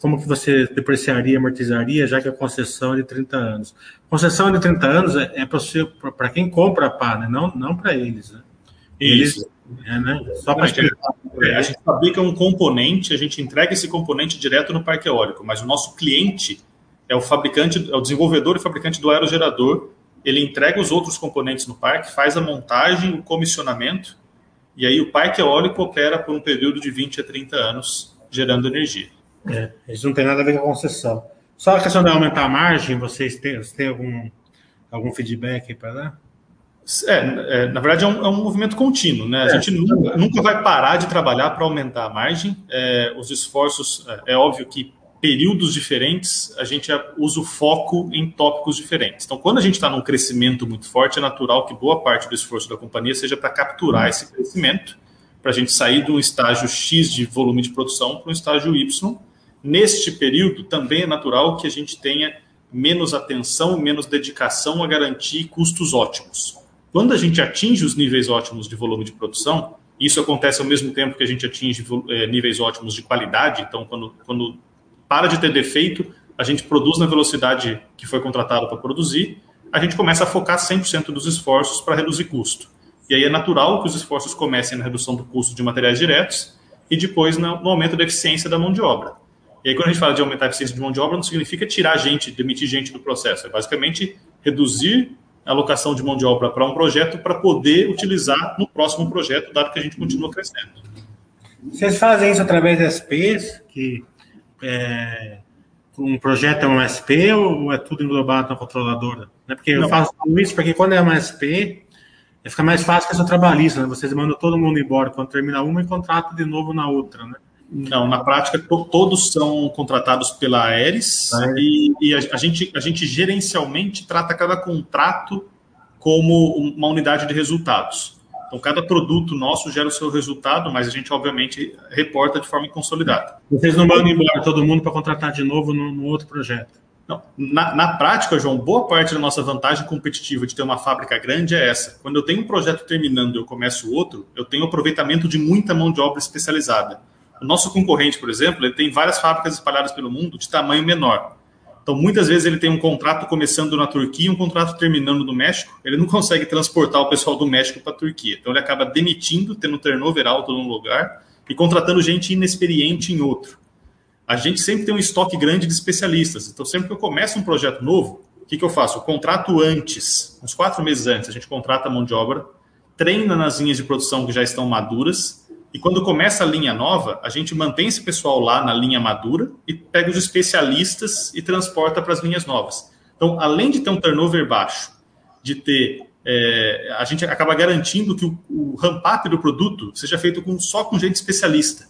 como que você depreciaria, amortizaria, já que a concessão é de 30 anos? Concessão de 30 anos é, é para quem compra a pá, né? não, não para eles. Né? Eles, Isso. É, né? Só para é, A gente fabrica um componente, a gente entrega esse componente direto no parque eólico, mas o nosso cliente é o fabricante, é o desenvolvedor e fabricante do aerogerador. Ele entrega os outros componentes no parque, faz a montagem, o comissionamento, e aí o parque eólico opera por um período de 20 a 30 anos gerando energia. É, isso não tem nada a ver com a concessão. Só a questão de aumentar a margem, vocês têm, vocês têm algum, algum feedback para dar? É, é, na verdade, é um, é um, movimento contínuo. Né? A é, gente nunca, nunca, vai parar de trabalhar para aumentar a margem. É, os esforços, é, é óbvio que períodos diferentes, a gente usa o foco em tópicos diferentes. Então, quando a gente está num crescimento muito forte, é natural que boa parte do esforço da companhia seja para capturar esse crescimento, para a gente sair de um estágio X de volume de produção para um estágio Y. Neste período, também é natural que a gente tenha menos atenção, menos dedicação a garantir custos ótimos. Quando a gente atinge os níveis ótimos de volume de produção, isso acontece ao mesmo tempo que a gente atinge é, níveis ótimos de qualidade. Então, quando, quando para de ter defeito, a gente produz na velocidade que foi contratado para produzir, a gente começa a focar 100% dos esforços para reduzir custo. E aí é natural que os esforços comecem na redução do custo de materiais diretos e depois no, no aumento da eficiência da mão de obra. E aí, quando a gente fala de aumentar a eficiência de mão de obra, não significa tirar gente, demitir gente do processo. É basicamente reduzir alocação de mão de obra para um projeto para poder utilizar no próximo projeto, dado que a gente continua crescendo. Vocês fazem isso através das SPs, que é, um projeto é um SP ou é tudo englobado na controladora? Né? Porque Não. eu faço isso porque quando é uma SP, fica mais fácil que a sua trabalhista, né? Vocês mandam todo mundo embora quando termina uma e contrata de novo na outra, né? Não, na prática todos são contratados pela Aeres ah, é. e, e a, a, gente, a gente gerencialmente trata cada contrato como uma unidade de resultados. Então, cada produto nosso gera o seu resultado, mas a gente, obviamente, reporta de forma consolidada. Vocês não mandam embora todo mundo para contratar de novo no, no outro projeto? Não, na, na, prática, João, boa parte da nossa vantagem competitiva de ter uma fábrica grande é essa. Quando eu tenho um projeto terminando e eu começo outro, eu tenho aproveitamento de muita mão de obra especializada. O nosso concorrente, por exemplo, ele tem várias fábricas espalhadas pelo mundo de tamanho menor. Então, muitas vezes ele tem um contrato começando na Turquia e um contrato terminando no México. Ele não consegue transportar o pessoal do México para a Turquia. Então, ele acaba demitindo, tendo turnover alto num lugar e contratando gente inexperiente em outro. A gente sempre tem um estoque grande de especialistas. Então, sempre que eu começo um projeto novo, o que, que eu faço? Eu contrato antes, uns quatro meses antes, a gente contrata a mão de obra, treina nas linhas de produção que já estão maduras e quando começa a linha nova, a gente mantém esse pessoal lá na linha madura e pega os especialistas e transporta para as linhas novas. Então, além de ter um turnover baixo, de ter. É, a gente acaba garantindo que o, o ramp-up do produto seja feito com, só com gente especialista.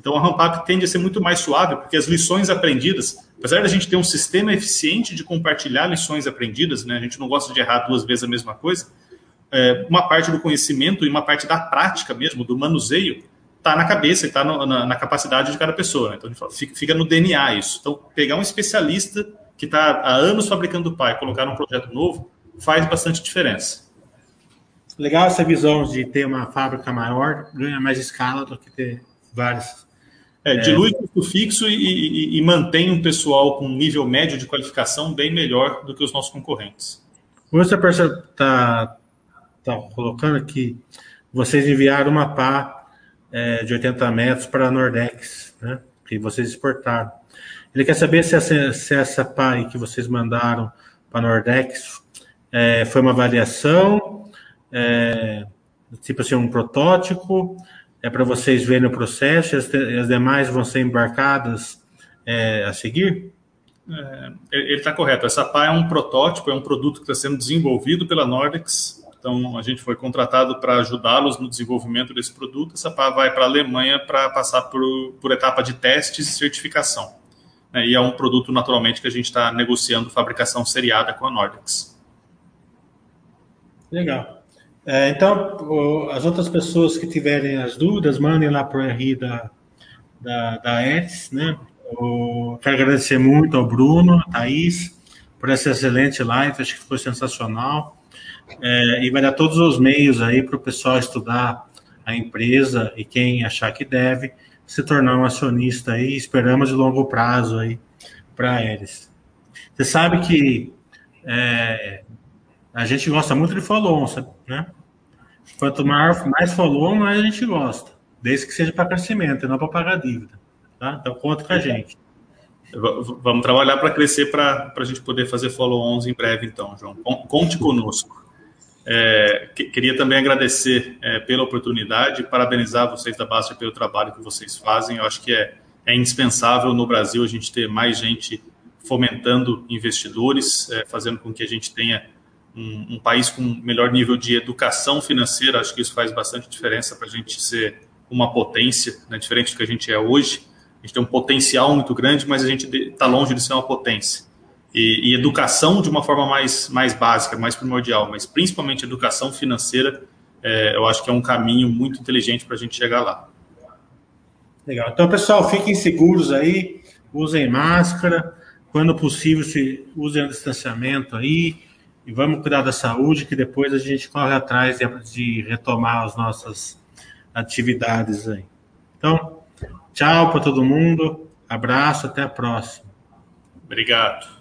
Então, o ramp-up tende a ser muito mais suave, porque as lições aprendidas, apesar da gente ter um sistema eficiente de compartilhar lições aprendidas, né, a gente não gosta de errar duas vezes a mesma coisa, é, uma parte do conhecimento e uma parte da prática mesmo, do manuseio, está na cabeça e está na, na, capacidade de cada pessoa. Né? Então, fala, fica, fica, no DNA isso. Então, pegar um especialista que está há anos fabricando pai colocar num projeto novo faz bastante diferença. Legal essa visão de ter uma fábrica maior, ganha mais escala do que ter várias. É, dilui é... custo fixo e, e, e mantém um pessoal com nível médio de qualificação bem melhor do que os nossos concorrentes. Você está tá colocando aqui, vocês enviaram uma pá é, de 80 metros para a Nordex, né? Que vocês exportaram. Ele quer saber se essa, se essa PAI que vocês mandaram para a Nordex é, foi uma avaliação, é, tipo assim, um protótipo, é para vocês verem o processo e as, as demais vão ser embarcadas é, a seguir? É, ele está correto. Essa PA é um protótipo, é um produto que está sendo desenvolvido pela Nordex então, a gente foi contratado para ajudá-los no desenvolvimento desse produto. Essa pá vai para a Alemanha para passar por, por etapa de testes e certificação. Né? E é um produto, naturalmente, que a gente está negociando fabricação seriada com a Nordex. Legal. É, então, as outras pessoas que tiverem as dúvidas, mandem lá para o RI da, da, da ETS, né? Quero agradecer muito ao Bruno, a Thaís, por essa excelente live, acho que foi sensacional. É, e vai dar todos os meios aí para o pessoal estudar a empresa e quem achar que deve se tornar um acionista aí. Esperamos de longo prazo aí para eles. Você sabe que é, a gente gosta muito de follow né? Quanto mais, mais follow, mais a gente gosta. Desde que seja para crescimento não para pagar dívida. Tá? Então conta com a gente. Vamos trabalhar para crescer para a gente poder fazer follow-ons em breve, então, João. Conte conosco. É, que, queria também agradecer é, pela oportunidade, parabenizar vocês da Basta pelo trabalho que vocês fazem. Eu acho que é, é indispensável no Brasil a gente ter mais gente fomentando investidores, é, fazendo com que a gente tenha um, um, país com melhor nível de educação financeira, acho que isso faz bastante diferença para a gente ser uma potência, né, diferente do que a gente é hoje. A gente tem um potencial muito grande, mas a gente está longe de ser uma potência. E, e, educação de uma forma mais, mais básica, mais primordial, mas principalmente educação financeira, é, eu acho que é um caminho muito inteligente para a gente chegar lá. Legal. Então, pessoal, fiquem seguros aí, usem máscara, quando possível, se usem o distanciamento aí e vamos cuidar da saúde, que depois a gente corre atrás de, retomar as nossas atividades aí. Então, tchau para todo mundo, abraço, até a próxima. Obrigado.